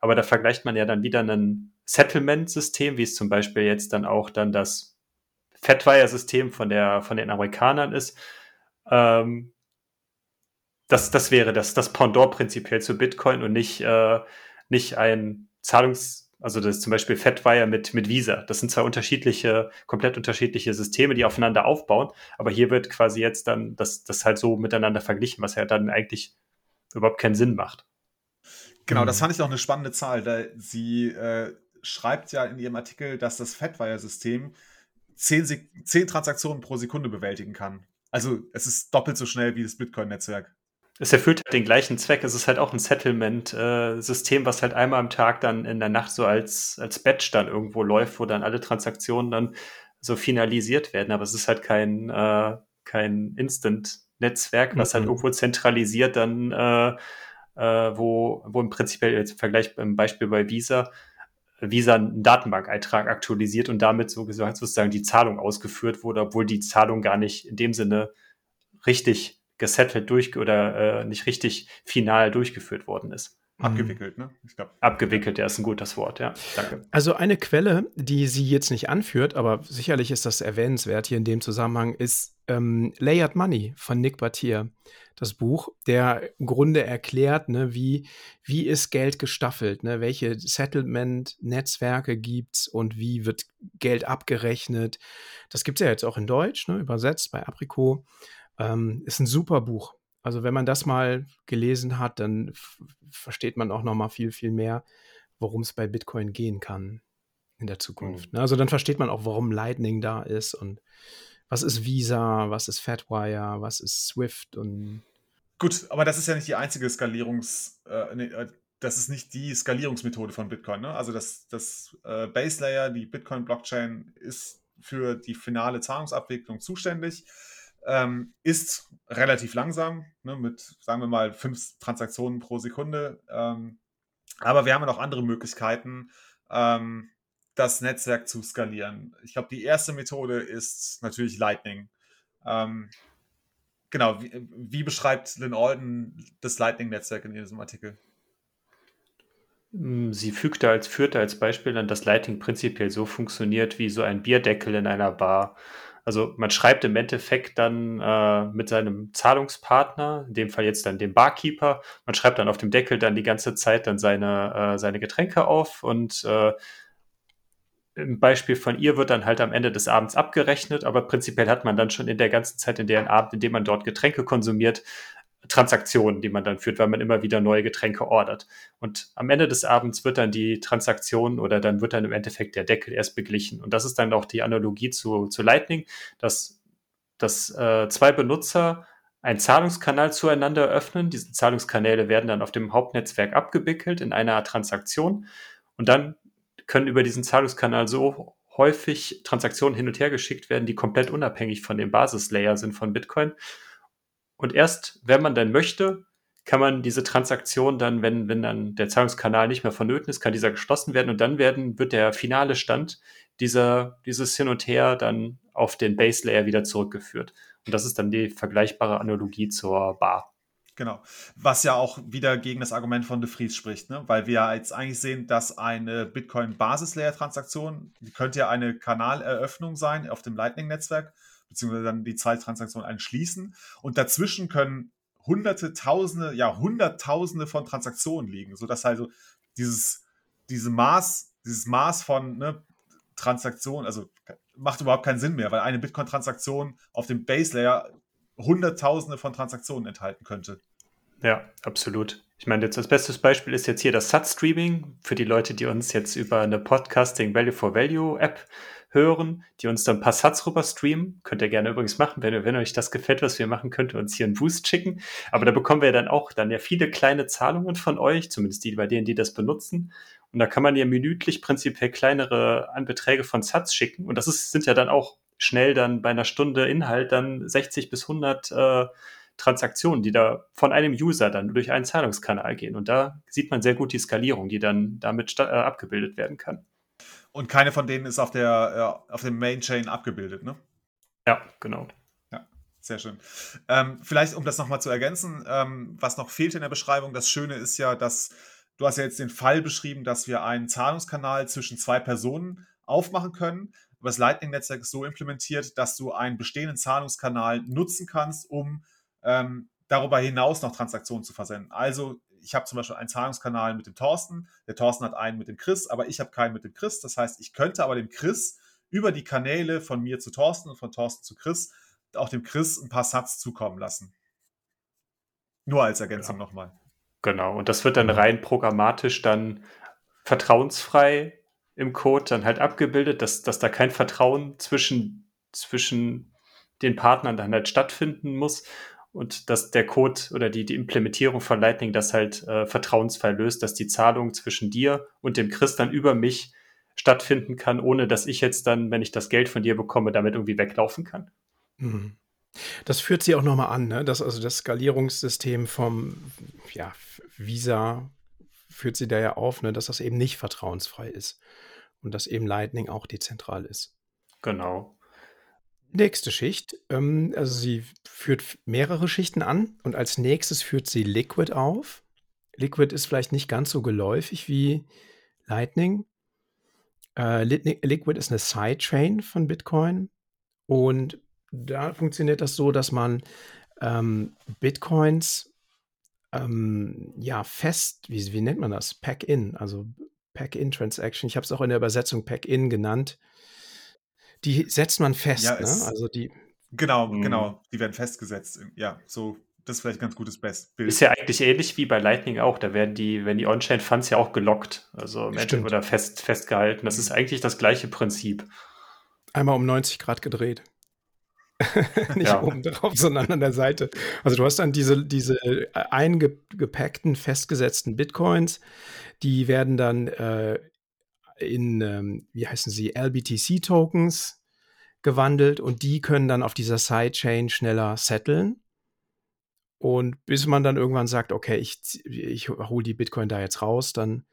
Aber da vergleicht man ja dann wieder ein Settlement-System, wie es zum Beispiel jetzt dann auch dann das Fatwire-System von, der, von den Amerikanern ist ähm, das, das wäre das, das Pendant prinzipiell zu Bitcoin und nicht, äh, nicht ein Zahlungs-, also das ist zum Beispiel Fatwire mit, mit Visa. Das sind zwei unterschiedliche, komplett unterschiedliche Systeme, die aufeinander aufbauen. Aber hier wird quasi jetzt dann das, das halt so miteinander verglichen, was ja dann eigentlich überhaupt keinen Sinn macht. Genau, das mhm. fand ich noch eine spannende Zahl. Da sie äh, schreibt ja in ihrem Artikel, dass das Fatwire-System zehn, zehn Transaktionen pro Sekunde bewältigen kann. Also es ist doppelt so schnell wie das Bitcoin-Netzwerk. Es erfüllt halt den gleichen Zweck. Es ist halt auch ein Settlement-System, was halt einmal am Tag dann in der Nacht so als, als Batch dann irgendwo läuft, wo dann alle Transaktionen dann so finalisiert werden. Aber es ist halt kein, äh, kein Instant-Netzwerk, was halt mhm. halt irgendwo zentralisiert dann, äh, äh, wo, wo im Prinzip jetzt im Vergleich im Beispiel bei Visa Visa einen Datenbankeintrag aktualisiert und damit sozusagen die Zahlung ausgeführt wurde, obwohl die Zahlung gar nicht in dem Sinne richtig gesettelt durch oder äh, nicht richtig final durchgeführt worden ist. Abgewickelt, ne? Ich glaub. Abgewickelt, ja, ist ein gutes Wort, ja. Danke. Also eine Quelle, die sie jetzt nicht anführt, aber sicherlich ist das erwähnenswert hier in dem Zusammenhang, ist ähm, Layered Money von Nick Batier. Das Buch, der im Grunde erklärt, ne, wie, wie ist Geld gestaffelt, ne, welche Settlement-Netzwerke gibt es und wie wird Geld abgerechnet. Das gibt es ja jetzt auch in Deutsch, ne, übersetzt bei Apriko. Ähm, ist ein super Buch. Also wenn man das mal gelesen hat, dann versteht man auch noch mal viel, viel mehr, worum es bei Bitcoin gehen kann in der Zukunft. Mhm. Also dann versteht man auch, warum Lightning da ist und was ist Visa, was ist Fatwire, was ist Swift und Gut, aber das ist ja nicht die einzige Skalierungs, äh, nee, äh, das ist nicht die Skalierungsmethode von Bitcoin. Ne? Also das, das äh, Base Layer, die Bitcoin-Blockchain, ist für die finale Zahlungsabwicklung zuständig ähm, ist relativ langsam, ne, mit, sagen wir mal, fünf Transaktionen pro Sekunde. Ähm, aber wir haben noch andere Möglichkeiten, ähm, das Netzwerk zu skalieren. Ich glaube, die erste Methode ist natürlich Lightning. Ähm, genau, wie, wie, beschreibt Lynn Alden das Lightning-Netzwerk in diesem Artikel? Hm, sie fügte als, führte als Beispiel an, dass Lightning prinzipiell so funktioniert wie so ein Bierdeckel in einer Bar. Also man schreibt im Endeffekt dann äh, mit seinem Zahlungspartner, in dem Fall jetzt dann dem Barkeeper, man schreibt dann auf dem Deckel dann die ganze Zeit dann seine, äh, seine Getränke auf und äh, im Beispiel von ihr wird dann halt am Ende des Abends abgerechnet, aber prinzipiell hat man dann schon in der ganzen Zeit, in der Abend, in dem man dort Getränke konsumiert, Transaktionen, die man dann führt, weil man immer wieder neue Getränke ordert. Und am Ende des Abends wird dann die Transaktion oder dann wird dann im Endeffekt der Deckel erst beglichen. Und das ist dann auch die Analogie zu, zu Lightning, dass, dass äh, zwei Benutzer einen Zahlungskanal zueinander öffnen. Diese Zahlungskanäle werden dann auf dem Hauptnetzwerk abgewickelt in einer Transaktion. Und dann können über diesen Zahlungskanal so häufig Transaktionen hin und her geschickt werden, die komplett unabhängig von dem Basislayer sind von Bitcoin. Und erst, wenn man dann möchte, kann man diese Transaktion dann, wenn, wenn dann der Zahlungskanal nicht mehr vonnöten ist, kann dieser geschlossen werden und dann werden, wird der finale Stand dieser, dieses Hin und Her dann auf den Base Layer wieder zurückgeführt. Und das ist dann die vergleichbare Analogie zur Bar. Genau. Was ja auch wieder gegen das Argument von De Vries spricht, ne? weil wir jetzt eigentlich sehen, dass eine Bitcoin-Basis-Layer-Transaktion, die könnte ja eine Kanaleröffnung sein auf dem Lightning-Netzwerk beziehungsweise dann die zwei Transaktionen einschließen. Und dazwischen können hunderte, tausende, ja, hunderttausende von Transaktionen liegen, sodass also dieses, diese Maß, dieses Maß von ne, Transaktionen, also macht überhaupt keinen Sinn mehr, weil eine Bitcoin-Transaktion auf dem Base-Layer hunderttausende von Transaktionen enthalten könnte. Ja, absolut. Ich meine, jetzt das beste Beispiel ist jetzt hier das SAT-Streaming für die Leute, die uns jetzt über eine Podcasting Value for Value App hören, die uns dann ein paar Sats rüber streamen. Könnt ihr gerne übrigens machen, wenn, wenn euch das gefällt, was wir machen, könnt ihr uns hier einen Boost schicken. Aber da bekommen wir dann auch dann ja viele kleine Zahlungen von euch, zumindest die bei denen, die das benutzen. Und da kann man ja minütlich prinzipiell kleinere Beträge von Sats schicken. Und das ist, sind ja dann auch schnell dann bei einer Stunde Inhalt dann 60 bis 100 äh, Transaktionen, die da von einem User dann durch einen Zahlungskanal gehen. Und da sieht man sehr gut die Skalierung, die dann damit äh, abgebildet werden kann. Und keine von denen ist auf der äh, auf dem Main Chain abgebildet, ne? Ja, genau. Ja, sehr schön. Ähm, vielleicht, um das nochmal zu ergänzen, ähm, was noch fehlt in der Beschreibung, das Schöne ist ja, dass du hast ja jetzt den Fall beschrieben, dass wir einen Zahlungskanal zwischen zwei Personen aufmachen können. Aber das Lightning-Netzwerk ist so implementiert, dass du einen bestehenden Zahlungskanal nutzen kannst, um ähm, darüber hinaus noch Transaktionen zu versenden. Also ich habe zum Beispiel einen Zahlungskanal mit dem Thorsten, der Thorsten hat einen mit dem Chris, aber ich habe keinen mit dem Chris. Das heißt, ich könnte aber dem Chris über die Kanäle von mir zu Thorsten und von Thorsten zu Chris auch dem Chris ein paar Satz zukommen lassen. Nur als Ergänzung ja. nochmal. Genau, und das wird dann rein programmatisch dann vertrauensfrei im Code dann halt abgebildet, dass, dass da kein Vertrauen zwischen, zwischen den Partnern dann halt stattfinden muss und dass der Code oder die, die Implementierung von Lightning das halt äh, vertrauensfrei löst, dass die Zahlung zwischen dir und dem Chris dann über mich stattfinden kann, ohne dass ich jetzt dann, wenn ich das Geld von dir bekomme, damit irgendwie weglaufen kann. Mhm. Das führt sie auch nochmal an, ne? Das, also das Skalierungssystem vom ja, Visa führt sie da ja auf, ne? dass das eben nicht vertrauensfrei ist und dass eben Lightning auch dezentral ist. Genau. Nächste Schicht. Ähm, also sie führt mehrere Schichten an und als nächstes führt sie Liquid auf. Liquid ist vielleicht nicht ganz so geläufig wie Lightning. Äh, Liquid ist eine Sidechain von Bitcoin und da funktioniert das so, dass man ähm, Bitcoins ähm, ja fest, wie, wie nennt man das? Pack-in, also Pack-in-Transaction. Ich habe es auch in der Übersetzung Pack-in genannt die setzt man fest, ja, ne? Also die. Genau, mhm. genau. Die werden festgesetzt. Ja, so, das ist vielleicht ein ganz gutes Best Bild. Ist ja eigentlich ähnlich wie bei Lightning auch. Da werden die, wenn die On-Chain-Funds ja auch gelockt, also im Endeffekt oder fest, festgehalten. Das ist mhm. eigentlich das gleiche Prinzip. Einmal um 90 Grad gedreht. Nicht ja. oben drauf, sondern an der Seite. Also du hast dann diese, diese eingepackten, festgesetzten Bitcoins, die werden dann äh, in, ähm, wie heißen sie, LBTC-Tokens gewandelt und die können dann auf dieser Sidechain schneller setteln. Und bis man dann irgendwann sagt, okay, ich, ich hole die Bitcoin da jetzt raus, dann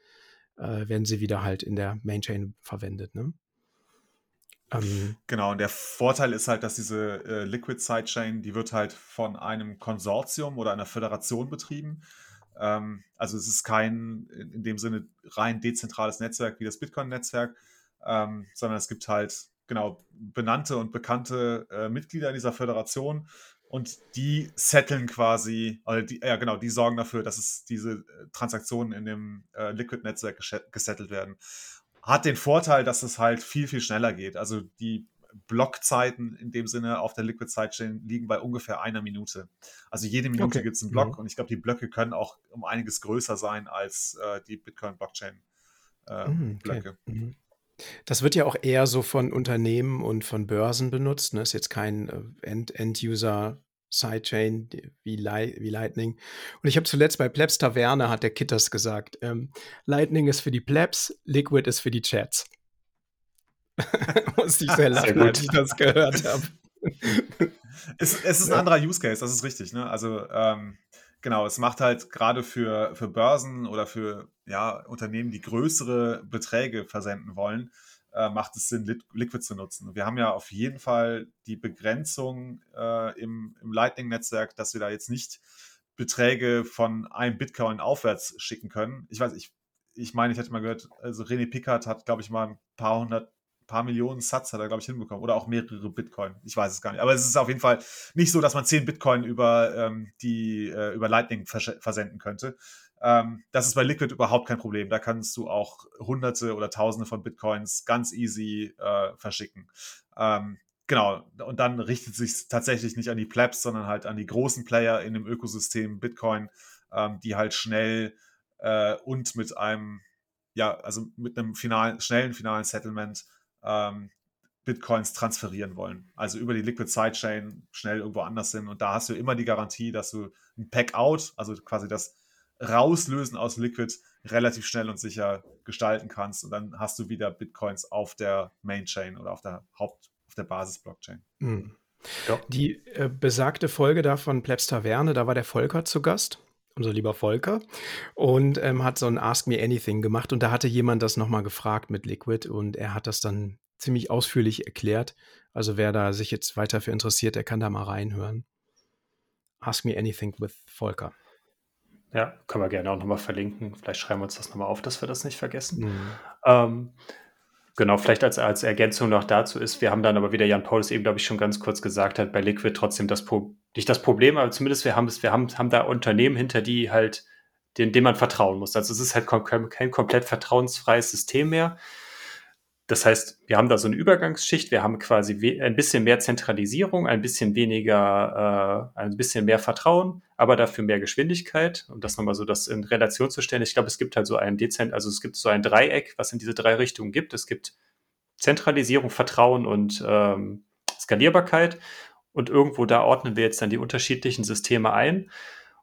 äh, werden sie wieder halt in der Mainchain verwendet. Ne? Ähm, genau, und der Vorteil ist halt, dass diese äh, Liquid Sidechain, die wird halt von einem Konsortium oder einer Föderation betrieben. Ähm, also es ist kein in dem Sinne rein dezentrales Netzwerk wie das Bitcoin-Netzwerk, ähm, sondern es gibt halt genau benannte und bekannte äh, Mitglieder in dieser Föderation und die setteln quasi, also die, ja genau, die sorgen dafür, dass es diese äh, Transaktionen in dem äh, Liquid-Netzwerk gesettelt werden hat den Vorteil, dass es halt viel, viel schneller geht. Also die Blockzeiten in dem Sinne auf der Liquid Sidechain liegen bei ungefähr einer Minute. Also jede Minute okay. gibt es einen Block mhm. und ich glaube, die Blöcke können auch um einiges größer sein als äh, die Bitcoin-Blockchain. Äh, mhm, Blöcke. Mhm. Das wird ja auch eher so von Unternehmen und von Börsen benutzt. Ne? Ist jetzt kein äh, End-User Sidechain wie, Light, wie Lightning. Und ich habe zuletzt bei Plebs Taverne, hat der Kitters gesagt, ähm, Lightning ist für die Plebs, Liquid ist für die Chats. Musste ich sehr lachen, als ich das gehört habe. es, es, ist ein anderer Use Case, das ist richtig. Ne? Also ähm, genau, es macht halt gerade für, für Börsen oder für ja, Unternehmen, die größere Beträge versenden wollen, äh, macht es Sinn, Liquid zu nutzen. Wir haben ja auf jeden Fall die Begrenzung äh, im, im Lightning-Netzwerk, dass wir da jetzt nicht Beträge von einem Bitcoin aufwärts schicken können. Ich weiß, ich, ich meine, ich hätte mal gehört, also René Pickard hat, glaube ich, mal ein paar hundert, paar Millionen Satz hat er, glaube ich, hinbekommen. Oder auch mehrere Bitcoin. Ich weiß es gar nicht. Aber es ist auf jeden Fall nicht so, dass man zehn Bitcoin über, ähm, die, äh, über Lightning vers versenden könnte. Ähm, das ist bei Liquid überhaupt kein Problem. Da kannst du auch Hunderte oder Tausende von Bitcoins ganz easy äh, verschicken. Ähm, genau, und dann richtet sich tatsächlich nicht an die Plebs, sondern halt an die großen Player in dem Ökosystem Bitcoin, ähm, die halt schnell äh, und mit einem, ja, also mit einem finalen, schnellen finalen Settlement ähm, Bitcoins transferieren wollen. Also über die Liquid Sidechain schnell irgendwo anders hin. Und da hast du immer die Garantie, dass du ein Pack-out, also quasi das Rauslösen aus Liquid relativ schnell und sicher gestalten kannst. Und dann hast du wieder Bitcoins auf der Main Chain oder auf der Haupt, auf der Basis-Blockchain. Mhm. Ja. Die äh, besagte Folge da von Plebs Taverne, da war der Volker zu Gast, unser lieber Volker, und ähm, hat so ein Ask Me Anything gemacht. Und da hatte jemand das nochmal gefragt mit Liquid und er hat das dann ziemlich ausführlich erklärt. Also wer da sich jetzt weiter für interessiert, der kann da mal reinhören. Ask Me Anything with Volker. Ja, können wir gerne auch nochmal verlinken. Vielleicht schreiben wir uns das nochmal auf, dass wir das nicht vergessen. Mhm. Ähm, genau, vielleicht als, als Ergänzung noch dazu ist, wir haben dann aber, wie der Jan Paulus eben, glaube ich, schon ganz kurz gesagt hat, bei Liquid trotzdem das Pro nicht das Problem, aber zumindest wir haben es, wir haben, haben da Unternehmen hinter, die halt, denen, denen man vertrauen muss. Also es ist halt kein komplett vertrauensfreies System mehr. Das heißt, wir haben da so eine Übergangsschicht, wir haben quasi ein bisschen mehr Zentralisierung, ein bisschen weniger, äh, ein bisschen mehr Vertrauen, aber dafür mehr Geschwindigkeit. Um das nochmal so das in Relation zu stellen. Ich glaube, es gibt halt so ein Dezent, also es gibt so ein Dreieck, was in diese drei Richtungen gibt. Es gibt Zentralisierung, Vertrauen und ähm, Skalierbarkeit. Und irgendwo da ordnen wir jetzt dann die unterschiedlichen Systeme ein.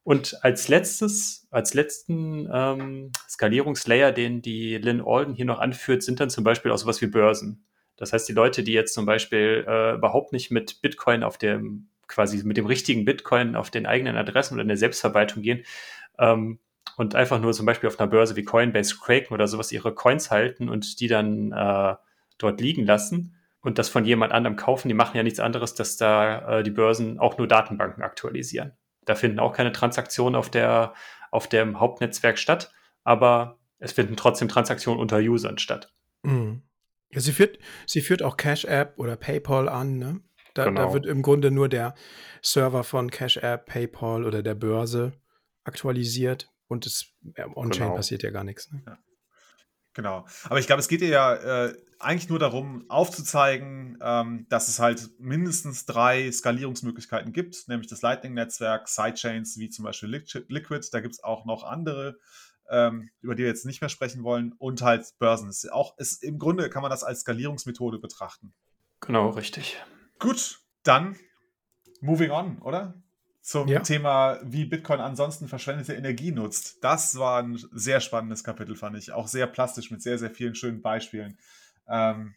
Und als letztes, als letzten ähm, Skalierungslayer, den die Lynn Alden hier noch anführt, sind dann zum Beispiel auch sowas wie Börsen. Das heißt, die Leute, die jetzt zum Beispiel äh, überhaupt nicht mit Bitcoin auf dem, quasi mit dem richtigen Bitcoin auf den eigenen Adressen oder in der Selbstverwaltung gehen ähm, und einfach nur zum Beispiel auf einer Börse wie Coinbase, Kraken oder sowas ihre Coins halten und die dann äh, dort liegen lassen und das von jemand anderem kaufen, die machen ja nichts anderes, dass da äh, die Börsen auch nur Datenbanken aktualisieren. Da finden auch keine Transaktionen auf, der, auf dem Hauptnetzwerk statt, aber es finden trotzdem Transaktionen unter Usern statt. Mhm. Ja, sie führt, sie führt auch Cash App oder PayPal an. Ne? Da, genau. da wird im Grunde nur der Server von Cash App, PayPal oder der Börse aktualisiert und es on-chain genau. passiert ja gar nichts. Ne? Ja. Genau. Aber ich glaube, es geht ihr ja äh, eigentlich nur darum, aufzuzeigen, ähm, dass es halt mindestens drei Skalierungsmöglichkeiten gibt, nämlich das Lightning-Netzwerk, Sidechains wie zum Beispiel Liquid, da gibt es auch noch andere, ähm, über die wir jetzt nicht mehr sprechen wollen, und halt Börsen. Ist auch, ist, Im Grunde kann man das als Skalierungsmethode betrachten. Genau, richtig. Gut, dann moving on, oder? Zum ja. Thema, wie Bitcoin ansonsten verschwendete Energie nutzt. Das war ein sehr spannendes Kapitel, fand ich. Auch sehr plastisch mit sehr, sehr vielen schönen Beispielen. Ähm,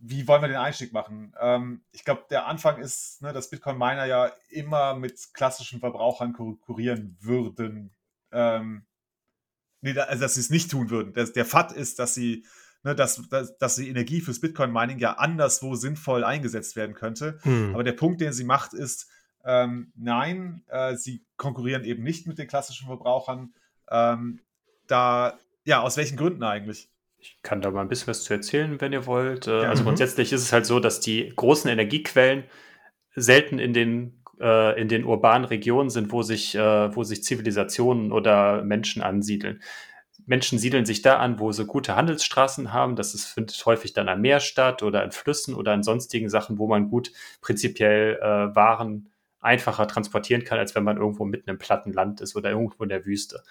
wie wollen wir den Einstieg machen? Ähm, ich glaube, der Anfang ist, ne, dass Bitcoin-Miner ja immer mit klassischen Verbrauchern konkurrieren würden. Ähm, Nee, also dass sie es nicht tun würden. Der, der Fakt ist, dass sie, ne, dass, dass, dass die Energie fürs Bitcoin-Mining ja anderswo sinnvoll eingesetzt werden könnte. Hm. Aber der Punkt, den sie macht, ist, ähm, nein, äh, sie konkurrieren eben nicht mit den klassischen Verbrauchern. Ähm, da, ja, aus welchen Gründen eigentlich? Ich kann da mal ein bisschen was zu erzählen, wenn ihr wollt. Äh, ja, also mhm. grundsätzlich ist es halt so, dass die großen Energiequellen selten in den, äh, in den urbanen Regionen sind, wo sich, äh, wo sich Zivilisationen oder Menschen ansiedeln. Menschen siedeln sich da an, wo sie gute Handelsstraßen haben. Das ist, findet häufig dann am Meer statt oder in Flüssen oder in sonstigen Sachen, wo man gut prinzipiell äh, Waren einfacher transportieren kann, als wenn man irgendwo mitten im platten Land ist oder irgendwo in der Wüste.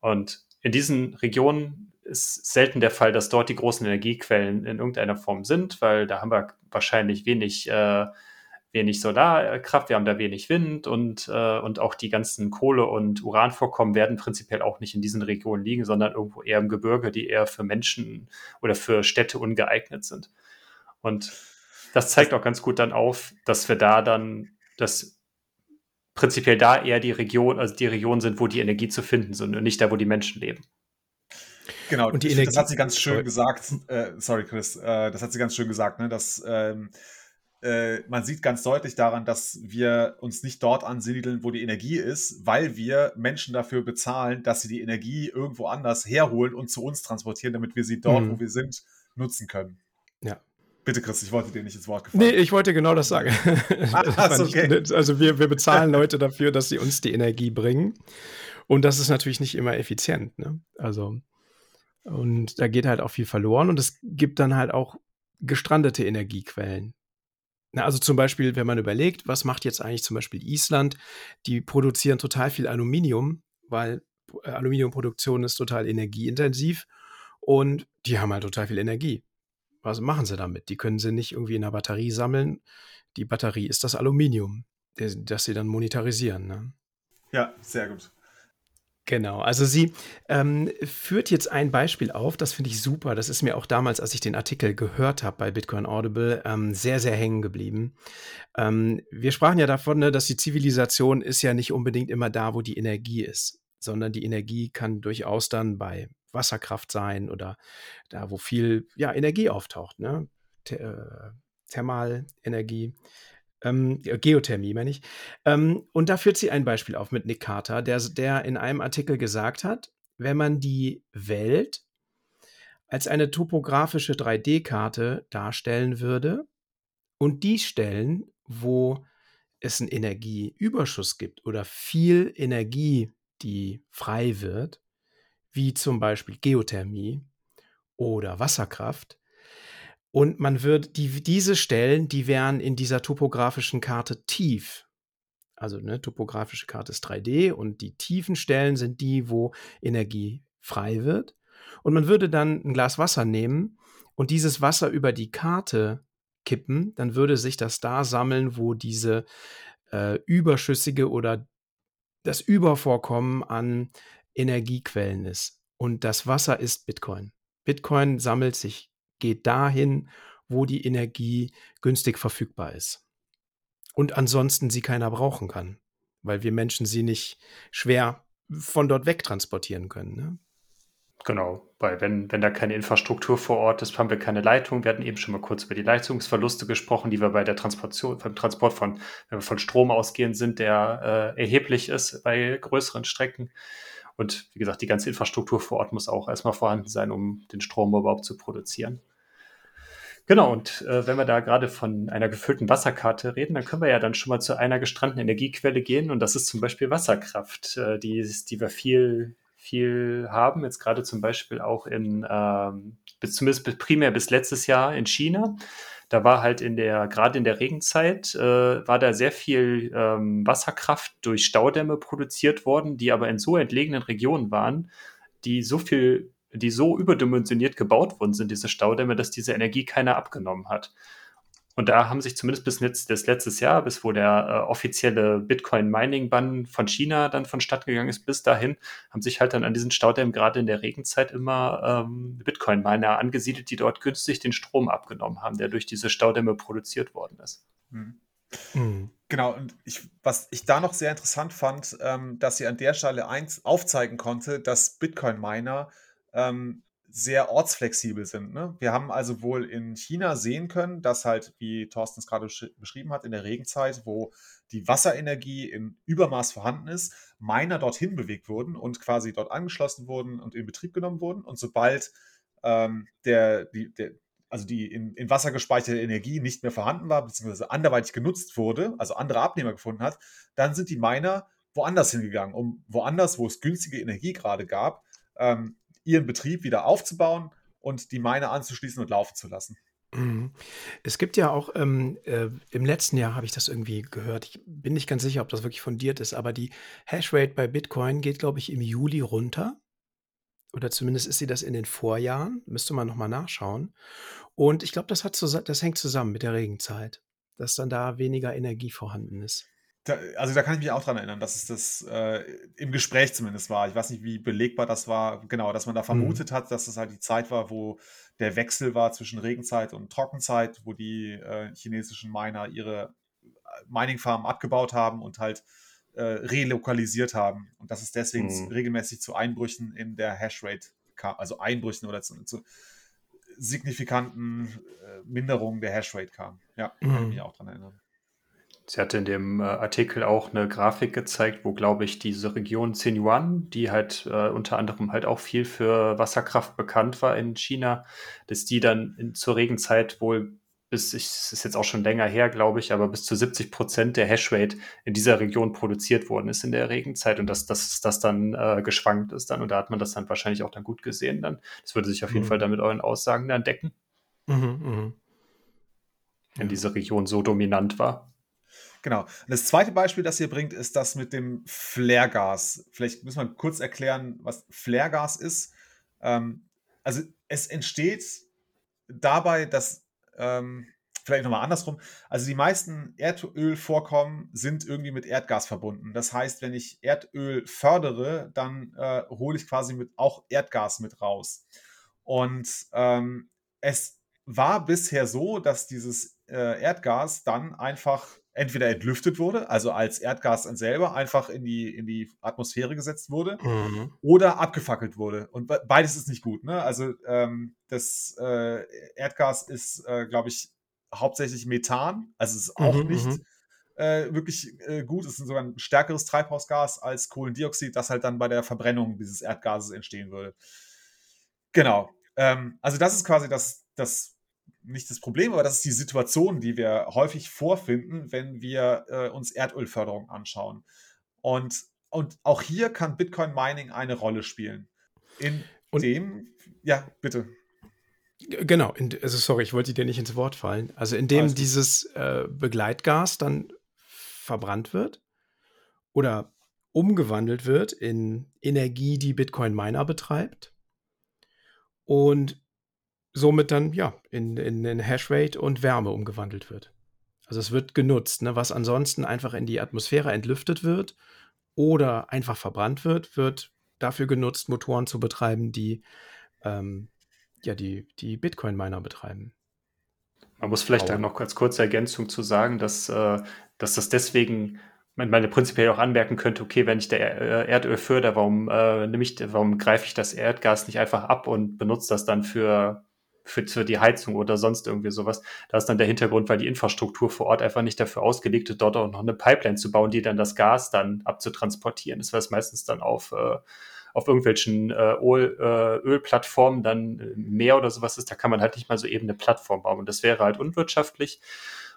Und in diesen Regionen ist selten der Fall, dass dort die großen Energiequellen in irgendeiner Form sind, weil da haben wir wahrscheinlich wenig, äh, wenig Solarkraft, wir haben da wenig Wind und, äh, und auch die ganzen Kohle- und Uranvorkommen werden prinzipiell auch nicht in diesen Regionen liegen, sondern irgendwo eher im Gebirge, die eher für Menschen oder für Städte ungeeignet sind. Und das zeigt auch ganz gut dann auf, dass wir da dann dass prinzipiell da eher die Region, also die Regionen sind, wo die Energie zu finden sind und nicht da, wo die Menschen leben. Genau, und die Energie das hat sie ganz schön gesagt. Äh, sorry, Chris, äh, das hat sie ganz schön gesagt, ne, dass ähm, äh, man sieht ganz deutlich daran, dass wir uns nicht dort ansiedeln, wo die Energie ist, weil wir Menschen dafür bezahlen, dass sie die Energie irgendwo anders herholen und zu uns transportieren, damit wir sie dort, mhm. wo wir sind, nutzen können. Ja. Bitte, Chris, ich wollte dir nicht ins Wort gefallen. Nee, ich wollte genau das sagen. Ah, okay. also wir, wir bezahlen Leute dafür, dass sie uns die Energie bringen. Und das ist natürlich nicht immer effizient. Ne? Also, und da geht halt auch viel verloren. Und es gibt dann halt auch gestrandete Energiequellen. Also zum Beispiel, wenn man überlegt, was macht jetzt eigentlich zum Beispiel Island? Die produzieren total viel Aluminium, weil äh, Aluminiumproduktion ist total energieintensiv und die haben halt total viel Energie was machen sie damit? Die können sie nicht irgendwie in einer Batterie sammeln. Die Batterie ist das Aluminium, das sie dann monetarisieren. Ne? Ja, sehr gut. Genau, also sie ähm, führt jetzt ein Beispiel auf, das finde ich super. Das ist mir auch damals, als ich den Artikel gehört habe bei Bitcoin Audible, ähm, sehr, sehr hängen geblieben. Ähm, wir sprachen ja davon, ne, dass die Zivilisation ist ja nicht unbedingt immer da, wo die Energie ist, sondern die Energie kann durchaus dann bei Wasserkraft sein oder da, wo viel ja, Energie auftaucht, ne? äh, Thermalenergie. Ähm, Geothermie, meine ich. Ähm, und da führt sie ein Beispiel auf mit Nick Carter, der, der in einem Artikel gesagt hat, wenn man die Welt als eine topografische 3D-Karte darstellen würde und die Stellen, wo es einen Energieüberschuss gibt oder viel Energie, die frei wird, wie zum Beispiel Geothermie oder Wasserkraft. Und man wird die, diese Stellen, die wären in dieser topografischen Karte tief. Also eine topografische Karte ist 3D und die tiefen Stellen sind die, wo Energie frei wird. Und man würde dann ein Glas Wasser nehmen und dieses Wasser über die Karte kippen, dann würde sich das da sammeln, wo diese äh, überschüssige oder das Übervorkommen an Energiequellen ist. Und das Wasser ist Bitcoin. Bitcoin sammelt sich, geht dahin, wo die Energie günstig verfügbar ist. Und ansonsten sie keiner brauchen kann, weil wir Menschen sie nicht schwer von dort weg transportieren können. Ne? Genau, weil wenn, wenn da keine Infrastruktur vor Ort ist, haben wir keine Leitung. Wir hatten eben schon mal kurz über die Leistungsverluste gesprochen, die wir bei der Transportation, beim Transport von, wenn wir von Strom ausgehen, sind, der äh, erheblich ist bei größeren Strecken. Und wie gesagt, die ganze Infrastruktur vor Ort muss auch erstmal vorhanden sein, um den Strom überhaupt zu produzieren. Genau, und äh, wenn wir da gerade von einer gefüllten Wasserkarte reden, dann können wir ja dann schon mal zu einer gestrandeten Energiequelle gehen. Und das ist zum Beispiel Wasserkraft, äh, die, die wir viel, viel haben, jetzt gerade zum Beispiel auch in, ähm, bis, zumindest primär bis letztes Jahr in China da war halt in der, gerade in der Regenzeit, äh, war da sehr viel ähm, Wasserkraft durch Staudämme produziert worden, die aber in so entlegenen Regionen waren, die so viel, die so überdimensioniert gebaut worden sind, diese Staudämme, dass diese Energie keiner abgenommen hat. Und da haben sich zumindest bis das letztes Jahr, bis wo der äh, offizielle Bitcoin-Mining-Bann von China dann vonstatten gegangen ist, bis dahin haben sich halt dann an diesen Staudämmen gerade in der Regenzeit immer ähm, Bitcoin-Miner angesiedelt, die dort günstig den Strom abgenommen haben, der durch diese Staudämme produziert worden ist. Hm. Mhm. Genau, und ich, was ich da noch sehr interessant fand, ähm, dass sie an der Stelle eins aufzeigen konnte, dass Bitcoin-Miner ähm, sehr ortsflexibel sind. Ne? Wir haben also wohl in China sehen können, dass halt, wie Thorsten es gerade beschrieben hat, in der Regenzeit, wo die Wasserenergie im Übermaß vorhanden ist, Miner dorthin bewegt wurden und quasi dort angeschlossen wurden und in Betrieb genommen wurden. Und sobald ähm, der, die, der, also die in, in Wasser gespeicherte Energie nicht mehr vorhanden war, beziehungsweise anderweitig genutzt wurde, also andere Abnehmer gefunden hat, dann sind die Miner woanders hingegangen, um woanders, wo es günstige Energie gerade gab, ähm, ihren Betrieb wieder aufzubauen und die Mine anzuschließen und laufen zu lassen. Mhm. Es gibt ja auch, ähm, äh, im letzten Jahr habe ich das irgendwie gehört. Ich bin nicht ganz sicher, ob das wirklich fundiert ist, aber die Hashrate bei Bitcoin geht, glaube ich, im Juli runter. Oder zumindest ist sie das in den Vorjahren. Müsste man nochmal nachschauen. Und ich glaube, das, das hängt zusammen mit der Regenzeit, dass dann da weniger Energie vorhanden ist. Da, also da kann ich mich auch dran erinnern, dass es das äh, im Gespräch zumindest war. Ich weiß nicht, wie belegbar das war. Genau, dass man da mhm. vermutet mhm. hat, dass es halt die Zeit war, wo der Wechsel war zwischen Regenzeit und Trockenzeit, wo die äh, chinesischen Miner ihre äh, Mining-Farmen abgebaut haben und halt äh, relokalisiert haben. Und dass es deswegen mhm. regelmäßig zu Einbrüchen in der Hashrate kam, also Einbrüchen oder zu, zu signifikanten äh, Minderungen der Hashrate kam. Ja, mhm. kann ich mich auch dran erinnern. Sie hatte in dem äh, Artikel auch eine Grafik gezeigt, wo, glaube ich, diese Region Xinjiang, die halt äh, unter anderem halt auch viel für Wasserkraft bekannt war in China, dass die dann in, zur Regenzeit wohl bis, ich, es ist jetzt auch schon länger her, glaube ich, aber bis zu 70 Prozent der Hashrate in dieser Region produziert worden ist in der Regenzeit und dass das dass dann äh, geschwankt ist dann und da hat man das dann wahrscheinlich auch dann gut gesehen dann. Das würde sich auf jeden mhm. Fall dann mit euren Aussagen dann decken. Mhm, mh. Wenn diese Region so dominant war. Genau. Und das zweite Beispiel, das ihr bringt, ist das mit dem Flaregas. Vielleicht müssen wir kurz erklären, was Flaregas ist. Ähm, also es entsteht dabei, dass, ähm, vielleicht nochmal andersrum, also die meisten Erdölvorkommen sind irgendwie mit Erdgas verbunden. Das heißt, wenn ich Erdöl fördere, dann äh, hole ich quasi mit auch Erdgas mit raus. Und ähm, es war bisher so, dass dieses äh, Erdgas dann einfach entweder entlüftet wurde, also als Erdgas an selber einfach in die, in die Atmosphäre gesetzt wurde, mhm. oder abgefackelt wurde. Und beides ist nicht gut. Ne? Also ähm, das äh, Erdgas ist, äh, glaube ich, hauptsächlich Methan, also es ist auch mhm, nicht mhm. äh, wirklich äh, gut. Es ist sogar ein stärkeres Treibhausgas als Kohlendioxid, das halt dann bei der Verbrennung dieses Erdgases entstehen würde. Genau. Ähm, also das ist quasi das, das nicht das Problem, aber das ist die Situation, die wir häufig vorfinden, wenn wir äh, uns Erdölförderung anschauen. Und, und auch hier kann Bitcoin Mining eine Rolle spielen. In und dem, ja, bitte. Genau, in, also sorry, ich wollte dir nicht ins Wort fallen. Also indem dieses äh, Begleitgas dann verbrannt wird oder umgewandelt wird in Energie, die Bitcoin Miner betreibt. Und somit dann ja in, in, in Hashrate und Wärme umgewandelt wird. Also es wird genutzt, ne? was ansonsten einfach in die Atmosphäre entlüftet wird oder einfach verbrannt wird, wird dafür genutzt, Motoren zu betreiben, die ähm, ja die, die Bitcoin-Miner betreiben. Man muss vielleicht dann noch als kurze Ergänzung zu sagen, dass, äh, dass das deswegen man meine prinzipiell auch anmerken könnte, okay, wenn ich der äh, Erdöl förder, warum äh, nehme ich, warum greife ich das Erdgas nicht einfach ab und benutze das dann für für, für die Heizung oder sonst irgendwie sowas. Da ist dann der Hintergrund, weil die Infrastruktur vor Ort einfach nicht dafür ausgelegt ist, dort auch noch eine Pipeline zu bauen, die dann das Gas dann abzutransportieren. Das wäre meistens dann auf, äh, auf irgendwelchen äh, Öl, äh, Ölplattformen dann äh, mehr oder sowas ist. Da kann man halt nicht mal so eben eine Plattform bauen. Und das wäre halt unwirtschaftlich.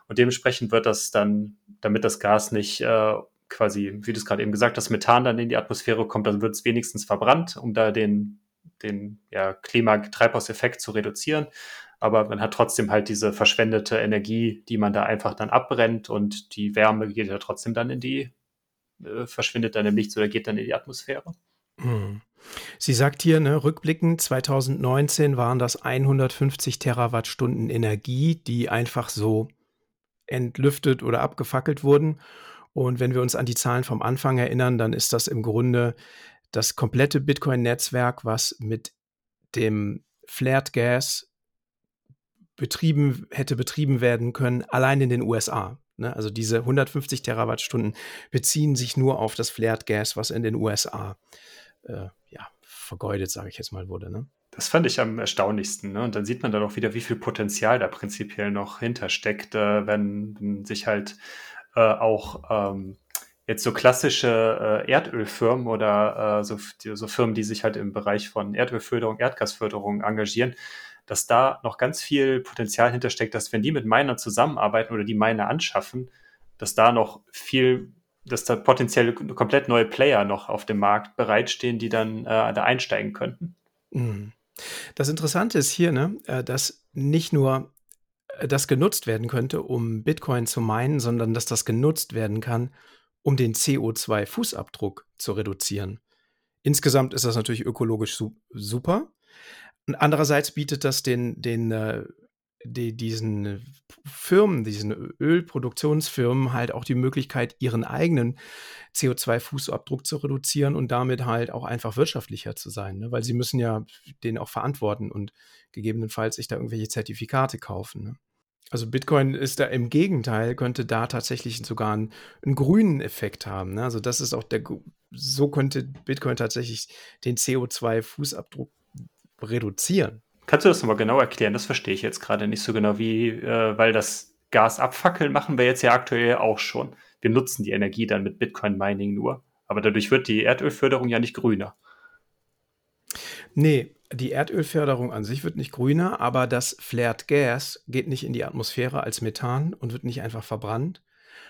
Und dementsprechend wird das dann, damit das Gas nicht äh, quasi, wie du es gerade eben gesagt hast, Methan dann in die Atmosphäre kommt, dann wird es wenigstens verbrannt, um da den den ja, Klimatreibhauseffekt zu reduzieren. Aber man hat trotzdem halt diese verschwendete Energie, die man da einfach dann abbrennt und die Wärme geht ja trotzdem dann in die, äh, verschwindet dann im Nichts oder geht dann in die Atmosphäre. Hm. Sie sagt hier, ne, rückblickend 2019 waren das 150 Terawattstunden Energie, die einfach so entlüftet oder abgefackelt wurden. Und wenn wir uns an die Zahlen vom Anfang erinnern, dann ist das im Grunde das komplette Bitcoin-Netzwerk, was mit dem Flared Gas betrieben, hätte betrieben werden können, allein in den USA. Ne? Also diese 150 Terawattstunden beziehen sich nur auf das Flared Gas, was in den USA äh, ja, vergeudet, sage ich jetzt mal, wurde. Ne? Das fand ich am erstaunlichsten. Ne? Und dann sieht man dann auch wieder, wie viel Potenzial da prinzipiell noch hintersteckt, äh, wenn, wenn, sich halt äh, auch ähm, jetzt so klassische äh, Erdölfirmen oder äh, so, so, Firmen, die sich halt im Bereich von Erdölförderung, Erdgasförderung engagieren, dass da noch ganz viel Potenzial hintersteckt, dass wenn die mit Miner zusammenarbeiten oder die Miner anschaffen, dass da noch viel, dass da potenziell komplett neue Player noch auf dem Markt bereitstehen, die dann äh, da einsteigen könnten. Mhm. Das Interessante ist hier, ne, äh, dass nicht nur äh, das genutzt werden könnte, um Bitcoin zu meinen, sondern dass das genutzt werden kann, um den CO2-Fußabdruck zu reduzieren. Insgesamt ist das natürlich ökologisch su super. Andererseits bietet das den, den äh, die, diesen Firmen, diesen Ölproduktionsfirmen halt auch die Möglichkeit, ihren eigenen CO2-Fußabdruck zu reduzieren und damit halt auch einfach wirtschaftlicher zu sein, ne? weil sie müssen ja den auch verantworten und gegebenenfalls sich da irgendwelche Zertifikate kaufen. Ne? Also Bitcoin ist da im Gegenteil, könnte da tatsächlich sogar einen, einen grünen Effekt haben. Ne? Also das ist auch der, so könnte Bitcoin tatsächlich den CO2-Fußabdruck reduzieren. Kannst du das nochmal genau erklären? Das verstehe ich jetzt gerade nicht so genau, wie, äh, weil das Gas abfackeln machen wir jetzt ja aktuell auch schon. Wir nutzen die Energie dann mit Bitcoin-Mining nur. Aber dadurch wird die Erdölförderung ja nicht grüner. Nee, die Erdölförderung an sich wird nicht grüner, aber das Flared Gas geht nicht in die Atmosphäre als Methan und wird nicht einfach verbrannt,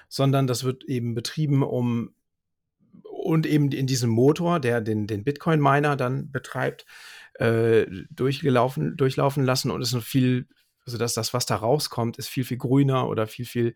sondern das wird eben betrieben, um und eben in diesem Motor, der den, den Bitcoin-Miner dann betreibt, äh, durchgelaufen, durchlaufen lassen und ist noch viel, also dass das, was da rauskommt, ist viel, viel grüner oder viel, viel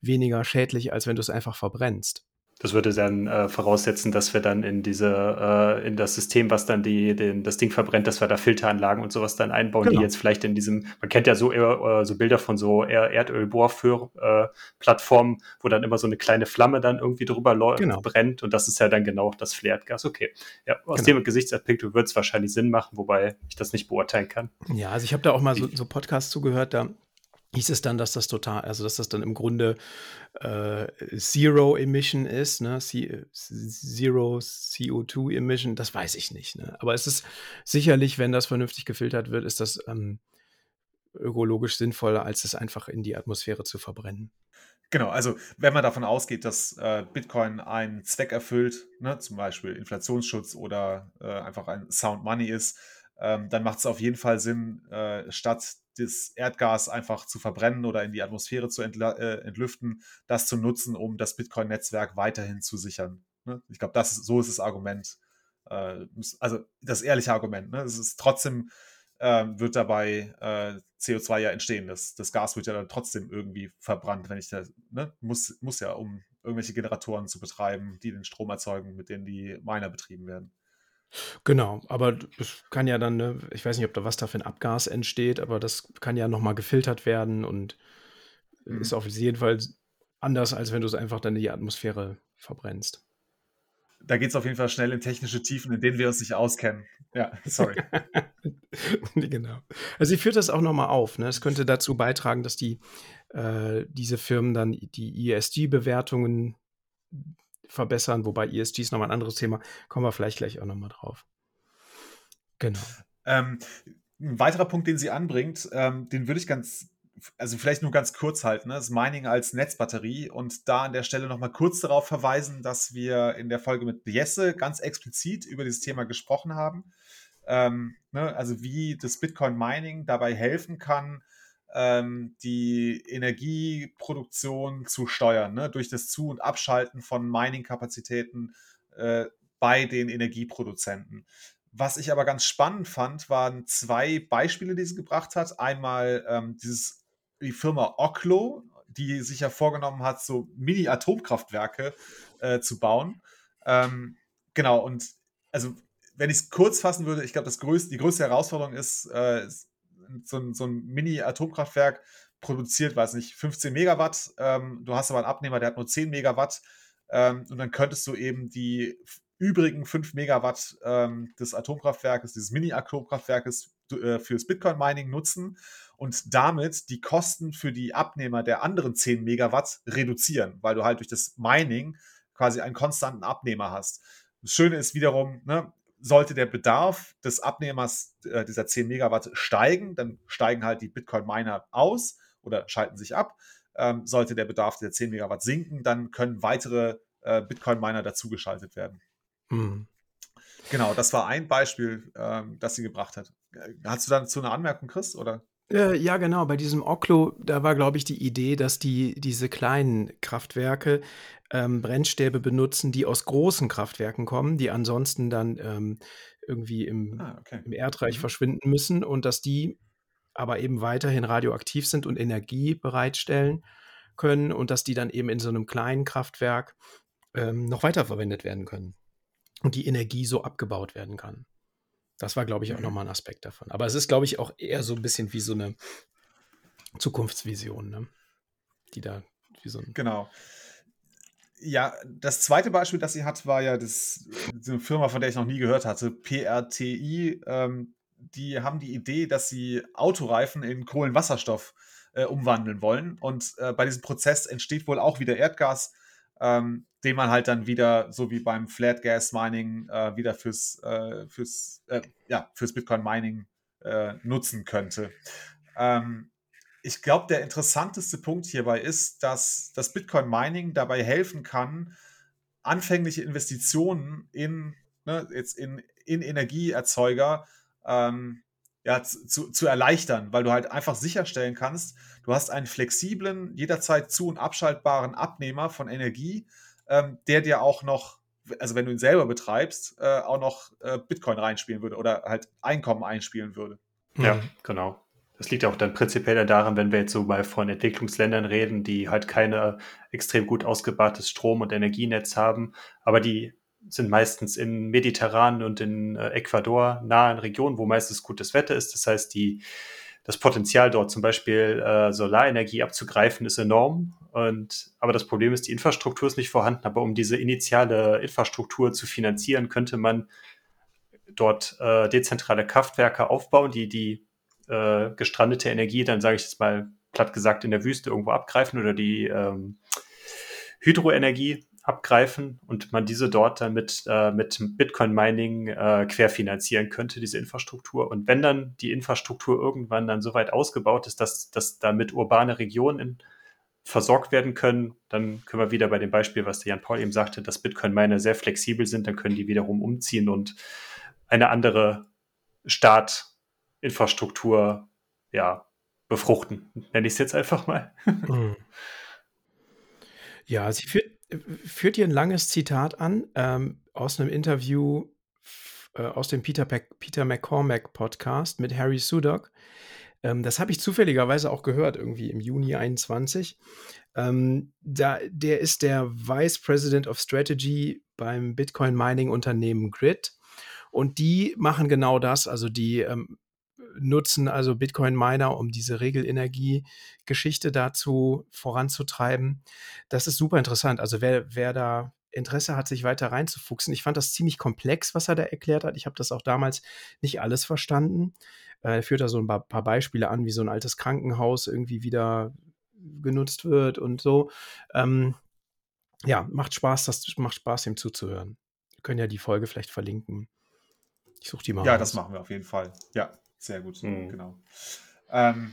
weniger schädlich, als wenn du es einfach verbrennst. Das würde dann äh, voraussetzen, dass wir dann in diese, äh, in das System, was dann die, den, das Ding verbrennt, dass wir da Filteranlagen und sowas dann einbauen, genau. die jetzt vielleicht in diesem, man kennt ja so, äh, so Bilder von so Erdölbohrplattformen, äh, wo dann immer so eine kleine Flamme dann irgendwie drüber genau. brennt und das ist ja dann genau das Flared-Gas. Okay. Ja, aus genau. dem Gesichtsaspekt wird es wahrscheinlich Sinn machen, wobei ich das nicht beurteilen kann. Ja, also ich habe da auch mal so, so Podcasts zugehört, da hieß es dann, dass das total, also dass das dann im Grunde äh, Zero Emission ist, ne? C Zero CO2 Emission, das weiß ich nicht. Ne? Aber es ist sicherlich, wenn das vernünftig gefiltert wird, ist das ähm, ökologisch sinnvoller, als es einfach in die Atmosphäre zu verbrennen. Genau, also wenn man davon ausgeht, dass äh, Bitcoin einen Zweck erfüllt, ne, zum Beispiel Inflationsschutz oder äh, einfach ein Sound Money ist, ähm, dann macht es auf jeden Fall Sinn, äh, statt das Erdgas einfach zu verbrennen oder in die Atmosphäre zu äh, entlüften, das zu nutzen, um das Bitcoin-Netzwerk weiterhin zu sichern. Ne? Ich glaube, das so ist das Argument. Äh, also das ehrliche Argument. Ne? Es ist trotzdem äh, wird dabei äh, CO2 ja entstehen. Das, das Gas wird ja dann trotzdem irgendwie verbrannt, wenn ich da, ne? muss, muss ja, um irgendwelche Generatoren zu betreiben, die den Strom erzeugen, mit denen die Miner betrieben werden. Genau, aber es kann ja dann, ne, ich weiß nicht, ob da was da für ein Abgas entsteht, aber das kann ja nochmal gefiltert werden und mhm. ist auf jeden Fall anders, als wenn du es einfach dann in die Atmosphäre verbrennst. Da geht es auf jeden Fall schnell in technische Tiefen, in denen wir uns nicht auskennen. Ja, sorry. genau. Also sie führt das auch nochmal auf. Ne? Es könnte dazu beitragen, dass die, äh, diese Firmen dann die ESG-Bewertungen verbessern, wobei ESG ist nochmal ein anderes Thema, kommen wir vielleicht gleich auch nochmal drauf. Genau. Ähm, ein weiterer Punkt, den sie anbringt, ähm, den würde ich ganz, also vielleicht nur ganz kurz halten, ne? das Mining als Netzbatterie und da an der Stelle nochmal kurz darauf verweisen, dass wir in der Folge mit Jesse ganz explizit über dieses Thema gesprochen haben. Ähm, ne? Also wie das Bitcoin Mining dabei helfen kann, ähm, die Energieproduktion zu steuern, ne? durch das Zu- und Abschalten von Mining-Kapazitäten äh, bei den Energieproduzenten. Was ich aber ganz spannend fand, waren zwei Beispiele, die sie gebracht hat. Einmal ähm, dieses, die Firma Oklo, die sich ja vorgenommen hat, so Mini-Atomkraftwerke äh, zu bauen. Ähm, genau, und also wenn ich es kurz fassen würde, ich glaube, die größte Herausforderung ist, äh, so ein, so ein Mini-Atomkraftwerk produziert, weiß nicht, 15 Megawatt. Ähm, du hast aber einen Abnehmer, der hat nur 10 Megawatt. Ähm, und dann könntest du eben die übrigen 5 Megawatt ähm, des Atomkraftwerkes, dieses Mini-Atomkraftwerkes äh, fürs Bitcoin-Mining nutzen und damit die Kosten für die Abnehmer der anderen 10 Megawatt reduzieren, weil du halt durch das Mining quasi einen konstanten Abnehmer hast. Das Schöne ist wiederum, ne, sollte der Bedarf des Abnehmers äh, dieser 10 Megawatt steigen, dann steigen halt die Bitcoin-Miner aus oder schalten sich ab. Ähm, sollte der Bedarf der 10 Megawatt sinken, dann können weitere äh, Bitcoin-Miner dazugeschaltet werden. Mhm. Genau, das war ein Beispiel, ähm, das sie gebracht hat. Äh, hast du dazu eine Anmerkung, Chris? Oder? Äh, ja, genau. Bei diesem Oklo, da war, glaube ich, die Idee, dass die diese kleinen Kraftwerke ähm, Brennstäbe benutzen, die aus großen Kraftwerken kommen, die ansonsten dann ähm, irgendwie im, ah, okay. im Erdreich mhm. verschwinden müssen und dass die aber eben weiterhin radioaktiv sind und Energie bereitstellen können und dass die dann eben in so einem kleinen Kraftwerk ähm, noch weiterverwendet werden können und die Energie so abgebaut werden kann. Das war, glaube ich, auch mhm. nochmal ein Aspekt davon. Aber es ist, glaube ich, auch eher so ein bisschen wie so eine Zukunftsvision, ne? die da wie so ein. Genau. Ja, das zweite Beispiel, das sie hat, war ja das, eine Firma, von der ich noch nie gehört hatte, PRTI. Ähm, die haben die Idee, dass sie Autoreifen in Kohlenwasserstoff äh, umwandeln wollen. Und äh, bei diesem Prozess entsteht wohl auch wieder Erdgas, ähm, den man halt dann wieder, so wie beim Flat Gas Mining, äh, wieder fürs, äh, fürs, äh, ja, fürs Bitcoin Mining äh, nutzen könnte. Ähm, ich glaube, der interessanteste Punkt hierbei ist, dass das Bitcoin Mining dabei helfen kann, anfängliche Investitionen in, ne, jetzt in, in Energieerzeuger ähm, ja, zu, zu erleichtern, weil du halt einfach sicherstellen kannst, du hast einen flexiblen, jederzeit zu- und abschaltbaren Abnehmer von Energie, ähm, der dir auch noch, also wenn du ihn selber betreibst, äh, auch noch äh, Bitcoin reinspielen würde oder halt Einkommen einspielen würde. Ja, mhm. genau. Das liegt ja auch dann prinzipiell daran, wenn wir jetzt so mal von Entwicklungsländern reden, die halt keine extrem gut ausgebautes Strom- und Energienetz haben, aber die sind meistens in mediterranen und in äh, Ecuador nahen Regionen, wo meistens gutes Wetter ist. Das heißt, die, das Potenzial dort zum Beispiel äh, Solarenergie abzugreifen ist enorm. Und, aber das Problem ist, die Infrastruktur ist nicht vorhanden. Aber um diese initiale Infrastruktur zu finanzieren, könnte man dort äh, dezentrale Kraftwerke aufbauen, die die äh, gestrandete Energie dann, sage ich jetzt mal platt gesagt, in der Wüste irgendwo abgreifen oder die ähm, Hydroenergie abgreifen und man diese dort dann mit, äh, mit Bitcoin-Mining äh, querfinanzieren könnte, diese Infrastruktur. Und wenn dann die Infrastruktur irgendwann dann so weit ausgebaut ist, dass, dass damit urbane Regionen in, versorgt werden können, dann können wir wieder bei dem Beispiel, was der Jan Paul eben sagte, dass Bitcoin-Miner sehr flexibel sind, dann können die wiederum umziehen und eine andere Startinfrastruktur ja, befruchten, nenne ich es jetzt einfach mal. Mhm. Ja, sie führt, führt hier ein langes Zitat an ähm, aus einem Interview äh, aus dem Peter, Peter McCormack Podcast mit Harry Sudok. Ähm, das habe ich zufälligerweise auch gehört, irgendwie im Juni 21. Ähm, da, der ist der Vice President of Strategy beim Bitcoin Mining Unternehmen Grid. Und die machen genau das. Also die ähm, nutzen also Bitcoin-Miner, um diese Regelenergie-Geschichte dazu voranzutreiben. Das ist super interessant. Also wer, wer da Interesse hat, sich weiter reinzufuchsen. Ich fand das ziemlich komplex, was er da erklärt hat. Ich habe das auch damals nicht alles verstanden. Er führt da so ein paar, paar, Beispiele an, wie so ein altes Krankenhaus irgendwie wieder genutzt wird und so. Ähm, ja, macht Spaß, das macht Spaß, ihm zuzuhören. Wir können ja die Folge vielleicht verlinken. Ich suche die mal. Ja, raus. das machen wir auf jeden Fall. Ja. Sehr gut, mhm. genau. Ähm,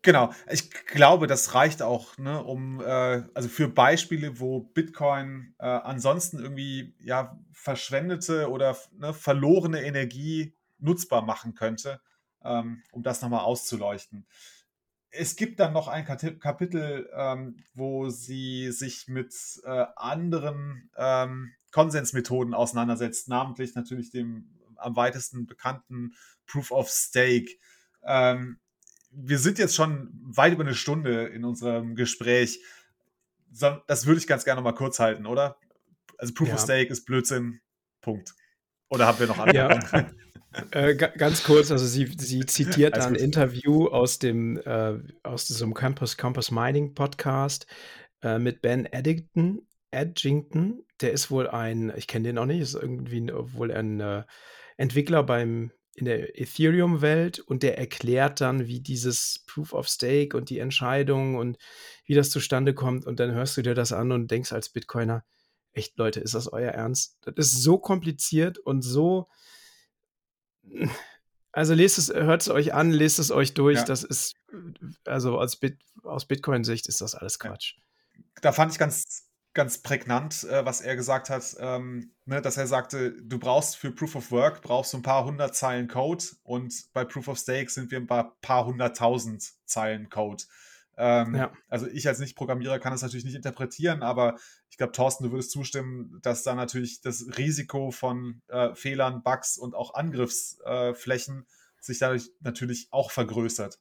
genau, ich glaube, das reicht auch, ne, um, äh, also für Beispiele, wo Bitcoin äh, ansonsten irgendwie ja verschwendete oder ne, verlorene Energie nutzbar machen könnte, ähm, um das nochmal auszuleuchten. Es gibt dann noch ein Kapitel, ähm, wo sie sich mit äh, anderen ähm, Konsensmethoden auseinandersetzt, namentlich natürlich dem am weitesten bekannten Proof of Stake. Ähm, wir sind jetzt schon weit über eine Stunde in unserem Gespräch. Das würde ich ganz gerne noch mal kurz halten, oder? Also Proof ja. of Stake ist Blödsinn. Punkt. Oder haben wir noch andere? Ja. äh, ganz kurz, also sie, sie zitiert ein Interview aus dem äh, aus diesem Campus Campus Mining Podcast äh, mit Ben Eddington Edgington, der ist wohl ein, ich kenne den auch nicht, ist irgendwie wohl ein äh, Entwickler beim in der Ethereum-Welt und der erklärt dann, wie dieses Proof of Stake und die Entscheidung und wie das zustande kommt. Und dann hörst du dir das an und denkst als Bitcoiner, echt Leute, ist das euer Ernst? Das ist so kompliziert und so. Also lest es, hört es euch an, lest es euch durch. Ja. Das ist, also aus, Bit, aus Bitcoin-Sicht ist das alles Quatsch. Da fand ich ganz ganz prägnant, äh, was er gesagt hat, ähm, ne, dass er sagte, du brauchst für Proof of Work brauchst du ein paar hundert Zeilen Code und bei Proof of Stake sind wir ein paar, paar hunderttausend Zeilen Code. Ähm, ja. Also ich als Nicht-Programmierer kann das natürlich nicht interpretieren, aber ich glaube, Thorsten, du würdest zustimmen, dass da natürlich das Risiko von äh, Fehlern, Bugs und auch Angriffsflächen sich dadurch natürlich auch vergrößert.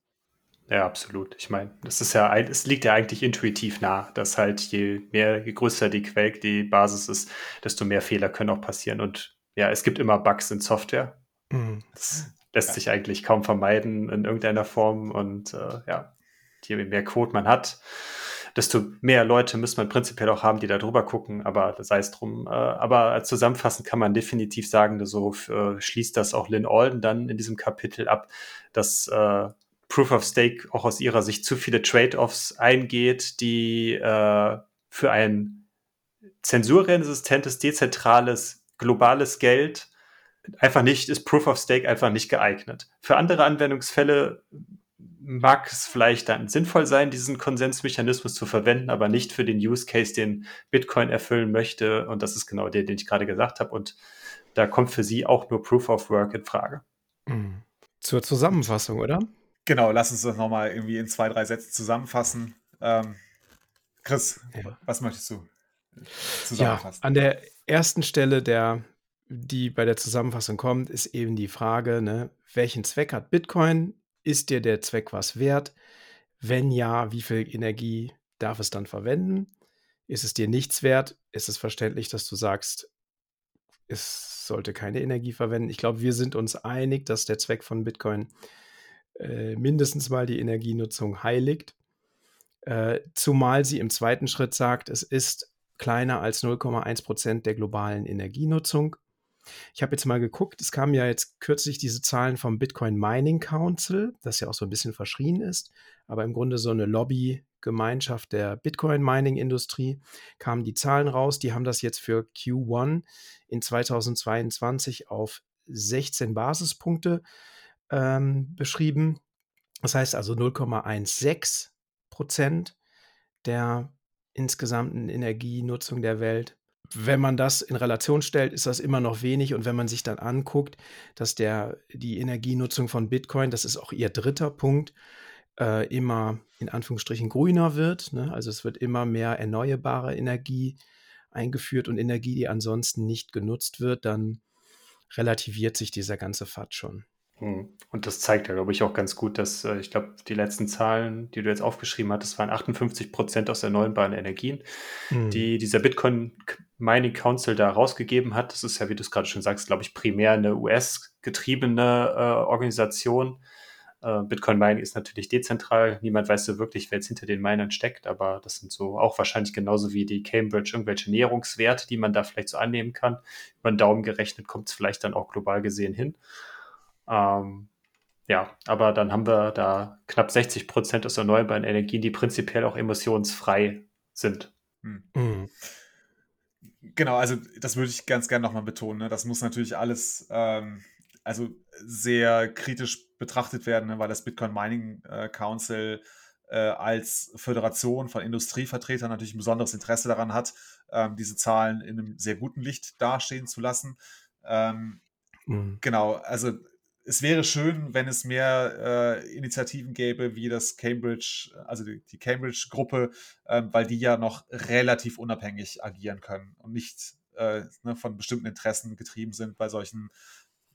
Ja, absolut. Ich meine, das ist ja, es liegt ja eigentlich intuitiv nah, dass halt je mehr, je größer die Quelle, die Basis ist, desto mehr Fehler können auch passieren. Und ja, es gibt immer Bugs in Software. Mhm. Das lässt ja. sich eigentlich kaum vermeiden in irgendeiner Form. Und äh, ja, je mehr Code man hat, desto mehr Leute müsste man prinzipiell auch haben, die da drüber gucken, aber sei es drum. Äh, aber zusammenfassend kann man definitiv sagen, so äh, schließt das auch Lynn Alden dann in diesem Kapitel ab, dass äh, Proof of Stake auch aus ihrer Sicht zu viele Trade-offs eingeht, die äh, für ein zensurresistentes, dezentrales, globales Geld einfach nicht, ist Proof of Stake einfach nicht geeignet. Für andere Anwendungsfälle mag es vielleicht dann sinnvoll sein, diesen Konsensmechanismus zu verwenden, aber nicht für den Use Case, den Bitcoin erfüllen möchte. Und das ist genau der, den ich gerade gesagt habe. Und da kommt für sie auch nur Proof of Work in Frage. Mhm. Zur Zusammenfassung, oder? Genau, lass uns das nochmal irgendwie in zwei, drei Sätzen zusammenfassen. Ähm, Chris, ja. was möchtest du zusammenfassen? Ja, an der ersten Stelle, der, die bei der Zusammenfassung kommt, ist eben die Frage, ne, welchen Zweck hat Bitcoin? Ist dir der Zweck was wert? Wenn ja, wie viel Energie darf es dann verwenden? Ist es dir nichts wert? Ist es verständlich, dass du sagst, es sollte keine Energie verwenden? Ich glaube, wir sind uns einig, dass der Zweck von Bitcoin ist äh, mindestens mal die Energienutzung heiligt. Äh, zumal sie im zweiten Schritt sagt, es ist kleiner als 0,1 Prozent der globalen Energienutzung. Ich habe jetzt mal geguckt, es kamen ja jetzt kürzlich diese Zahlen vom Bitcoin Mining Council, das ja auch so ein bisschen verschrien ist, aber im Grunde so eine Lobbygemeinschaft der Bitcoin Mining Industrie, kamen die Zahlen raus. Die haben das jetzt für Q1 in 2022 auf 16 Basispunkte ähm, beschrieben. Das heißt also 0,16 Prozent der insgesamten Energienutzung der Welt. Wenn man das in Relation stellt, ist das immer noch wenig. Und wenn man sich dann anguckt, dass der, die Energienutzung von Bitcoin, das ist auch ihr dritter Punkt, äh, immer in Anführungsstrichen grüner wird. Ne? Also es wird immer mehr erneuerbare Energie eingeführt und Energie, die ansonsten nicht genutzt wird, dann relativiert sich dieser ganze Pfad schon. Hm. Und das zeigt ja, glaube ich, auch ganz gut, dass äh, ich glaube, die letzten Zahlen, die du jetzt aufgeschrieben hattest, waren 58 Prozent aus erneuerbaren Energien, mhm. die dieser Bitcoin Mining Council da rausgegeben hat. Das ist ja, wie du es gerade schon sagst, glaube ich, primär eine US-getriebene äh, Organisation. Äh, Bitcoin Mining ist natürlich dezentral. Niemand weiß so wirklich, wer jetzt hinter den Minern steckt, aber das sind so auch wahrscheinlich genauso wie die Cambridge irgendwelche Näherungswerte, die man da vielleicht so annehmen kann. Über den Daumen gerechnet kommt es vielleicht dann auch global gesehen hin. Ähm, ja, aber dann haben wir da knapp 60 Prozent aus erneuerbaren Energien, die prinzipiell auch emissionsfrei sind. Hm. Mhm. Genau, also das würde ich ganz gerne nochmal betonen. Ne? Das muss natürlich alles ähm, also sehr kritisch betrachtet werden, ne? weil das Bitcoin Mining äh, Council äh, als Föderation von Industrievertretern natürlich ein besonderes Interesse daran hat, ähm, diese Zahlen in einem sehr guten Licht dastehen zu lassen. Ähm, mhm. Genau, also es wäre schön, wenn es mehr äh, Initiativen gäbe, wie das Cambridge, also die, die Cambridge-Gruppe, äh, weil die ja noch relativ unabhängig agieren können und nicht äh, ne, von bestimmten Interessen getrieben sind bei solchen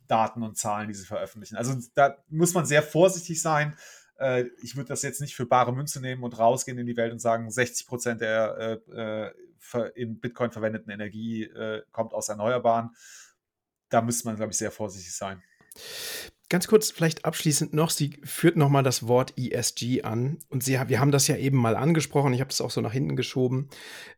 Daten und Zahlen, die sie veröffentlichen. Also da muss man sehr vorsichtig sein. Äh, ich würde das jetzt nicht für bare Münze nehmen und rausgehen in die Welt und sagen, 60 Prozent der äh, äh, in Bitcoin verwendeten Energie kommt aus Erneuerbaren. Da müsste man, glaube ich, sehr vorsichtig sein. Ganz kurz vielleicht abschließend noch, sie führt nochmal das Wort ESG an und sie, wir haben das ja eben mal angesprochen, ich habe das auch so nach hinten geschoben.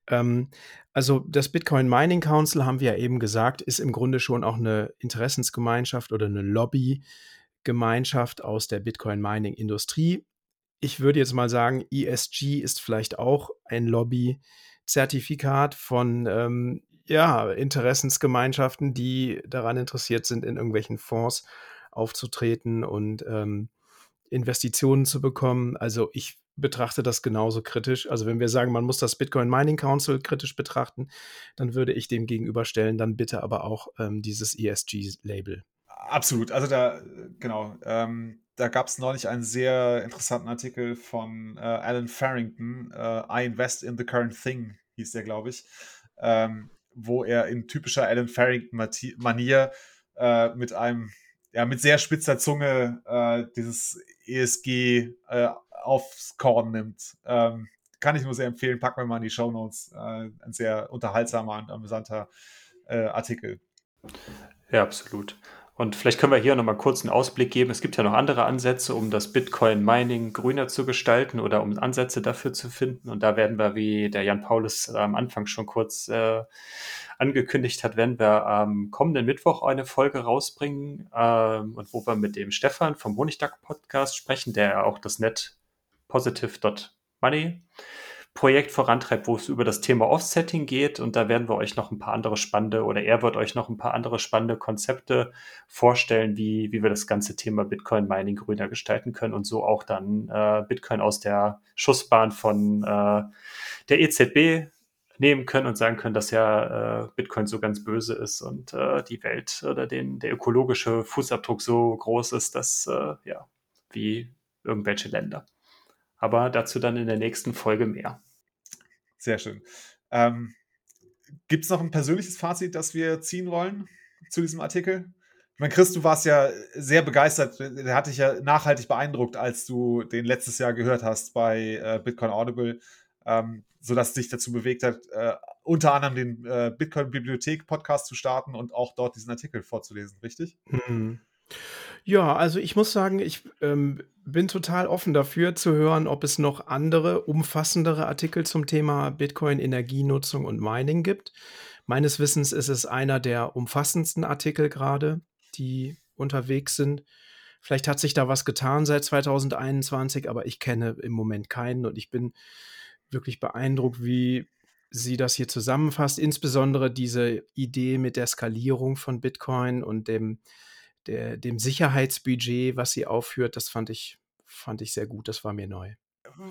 Ähm, also das Bitcoin Mining Council, haben wir ja eben gesagt, ist im Grunde schon auch eine Interessensgemeinschaft oder eine Lobbygemeinschaft aus der Bitcoin Mining Industrie. Ich würde jetzt mal sagen, ESG ist vielleicht auch ein Lobby-Zertifikat von ähm, ja, Interessensgemeinschaften, die daran interessiert sind, in irgendwelchen Fonds aufzutreten und ähm, Investitionen zu bekommen. Also ich betrachte das genauso kritisch. Also wenn wir sagen, man muss das Bitcoin Mining Council kritisch betrachten, dann würde ich dem gegenüberstellen, dann bitte aber auch ähm, dieses ESG-Label. Absolut. Also da, genau, ähm, da gab es neulich einen sehr interessanten Artikel von äh, Alan Farrington, äh, I Invest in the Current Thing, hieß der, glaube ich, ähm, wo er in typischer Alan Farrington-Manier äh, mit einem ja, mit sehr spitzer Zunge äh, dieses ESG äh, aufs Korn nimmt. Ähm, kann ich nur sehr empfehlen. Packen wir mal in die Show Notes. Äh, ein sehr unterhaltsamer und amüsanter äh, Artikel. Ja, absolut. Und vielleicht können wir hier nochmal kurz einen Ausblick geben. Es gibt ja noch andere Ansätze, um das Bitcoin-Mining grüner zu gestalten oder um Ansätze dafür zu finden. Und da werden wir, wie der Jan Paulus am Anfang schon kurz äh, angekündigt hat, werden wir am kommenden Mittwoch eine Folge rausbringen ähm, und wo wir mit dem Stefan vom Honigdack-Podcast sprechen, der auch das Net Positive.money Projekt vorantreibt, wo es über das Thema Offsetting geht. Und da werden wir euch noch ein paar andere spannende oder er wird euch noch ein paar andere spannende Konzepte vorstellen, wie, wie wir das ganze Thema Bitcoin Mining grüner gestalten können und so auch dann äh, Bitcoin aus der Schussbahn von äh, der EZB nehmen können und sagen können, dass ja äh, Bitcoin so ganz böse ist und äh, die Welt oder den, der ökologische Fußabdruck so groß ist, dass äh, ja, wie irgendwelche Länder. Aber dazu dann in der nächsten Folge mehr. Sehr schön. Ähm, Gibt es noch ein persönliches Fazit, das wir ziehen wollen zu diesem Artikel? Ich meine, Chris, du warst ja sehr begeistert. Der hat dich ja nachhaltig beeindruckt, als du den letztes Jahr gehört hast bei äh, Bitcoin Audible, ähm, sodass dich dazu bewegt hat, äh, unter anderem den äh, Bitcoin Bibliothek Podcast zu starten und auch dort diesen Artikel vorzulesen, richtig? Mhm. Ja, also ich muss sagen, ich ähm, bin total offen dafür zu hören, ob es noch andere, umfassendere Artikel zum Thema Bitcoin, Energienutzung und Mining gibt. Meines Wissens ist es einer der umfassendsten Artikel gerade, die unterwegs sind. Vielleicht hat sich da was getan seit 2021, aber ich kenne im Moment keinen und ich bin wirklich beeindruckt, wie sie das hier zusammenfasst, insbesondere diese Idee mit der Skalierung von Bitcoin und dem der, dem Sicherheitsbudget, was sie aufführt, das fand ich, fand ich sehr gut. Das war mir neu.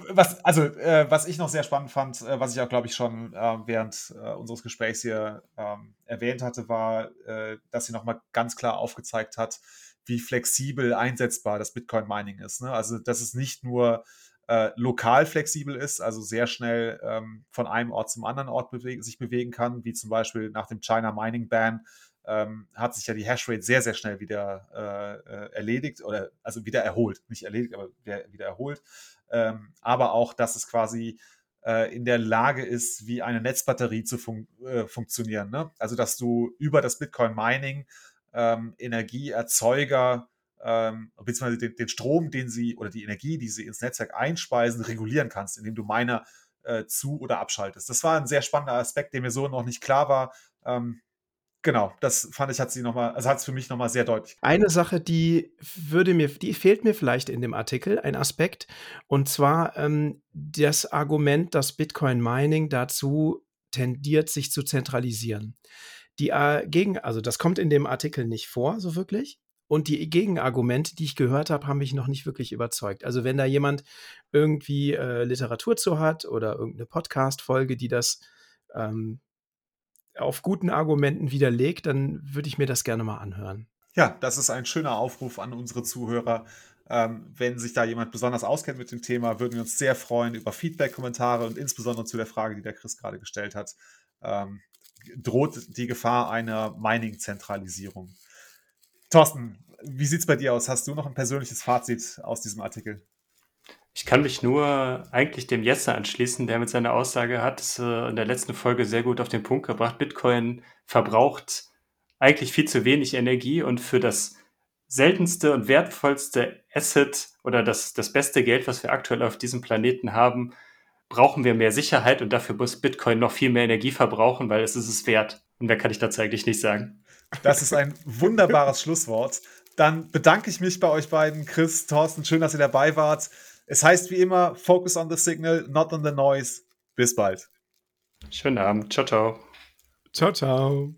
Was, also, äh, was ich noch sehr spannend fand, äh, was ich auch, glaube ich, schon äh, während äh, unseres Gesprächs hier ähm, erwähnt hatte, war, äh, dass sie nochmal ganz klar aufgezeigt hat, wie flexibel einsetzbar das Bitcoin-Mining ist. Ne? Also, dass es nicht nur äh, lokal flexibel ist, also sehr schnell ähm, von einem Ort zum anderen Ort beweg sich bewegen kann, wie zum Beispiel nach dem China Mining Ban ähm, hat sich ja die Hashrate sehr, sehr schnell wieder äh, äh, erledigt oder also wieder erholt. Nicht erledigt, aber wieder erholt. Ähm, aber auch, dass es quasi äh, in der Lage ist, wie eine Netzbatterie zu fun äh, funktionieren. Ne? Also, dass du über das Bitcoin-Mining ähm, Energieerzeuger ähm, beziehungsweise den, den, Strom, den sie oder die Energie, die sie ins Netzwerk einspeisen, regulieren kannst, indem du Miner äh, zu- oder abschaltest. Das war ein sehr spannender Aspekt, der mir so noch nicht klar war. Ähm, genau, das fand ich, hat sie nochmal, also hat es für mich nochmal sehr deutlich. Eine Sache, die würde mir, die fehlt mir vielleicht in dem Artikel, ein Aspekt, und zwar ähm, das Argument, dass Bitcoin Mining dazu tendiert, sich zu zentralisieren. Die äh, gegen, also das kommt in dem Artikel nicht vor, so wirklich. Und die Gegenargumente, die ich gehört habe, haben mich noch nicht wirklich überzeugt. Also wenn da jemand irgendwie äh, Literatur zu hat oder irgendeine Podcast-Folge, die das ähm, auf guten Argumenten widerlegt, dann würde ich mir das gerne mal anhören. Ja, das ist ein schöner Aufruf an unsere Zuhörer. Ähm, wenn sich da jemand besonders auskennt mit dem Thema, würden wir uns sehr freuen über Feedback, Kommentare und insbesondere zu der Frage, die der Chris gerade gestellt hat. Ähm, droht die Gefahr einer Mining-Zentralisierung? Thorsten, wie sieht es bei dir aus? Hast du noch ein persönliches Fazit aus diesem Artikel? Ich kann mich nur eigentlich dem Jesse anschließen, der mit seiner Aussage hat es in der letzten Folge sehr gut auf den Punkt gebracht. Bitcoin verbraucht eigentlich viel zu wenig Energie und für das seltenste und wertvollste Asset oder das, das beste Geld, was wir aktuell auf diesem Planeten haben, brauchen wir mehr Sicherheit und dafür muss Bitcoin noch viel mehr Energie verbrauchen, weil es ist es wert. Und mehr kann ich dazu eigentlich nicht sagen. Das ist ein wunderbares Schlusswort. Dann bedanke ich mich bei euch beiden, Chris, Thorsten, schön, dass ihr dabei wart. Es heißt wie immer, focus on the signal, not on the noise. Bis bald. Schönen Abend. Ciao, ciao. Ciao, ciao.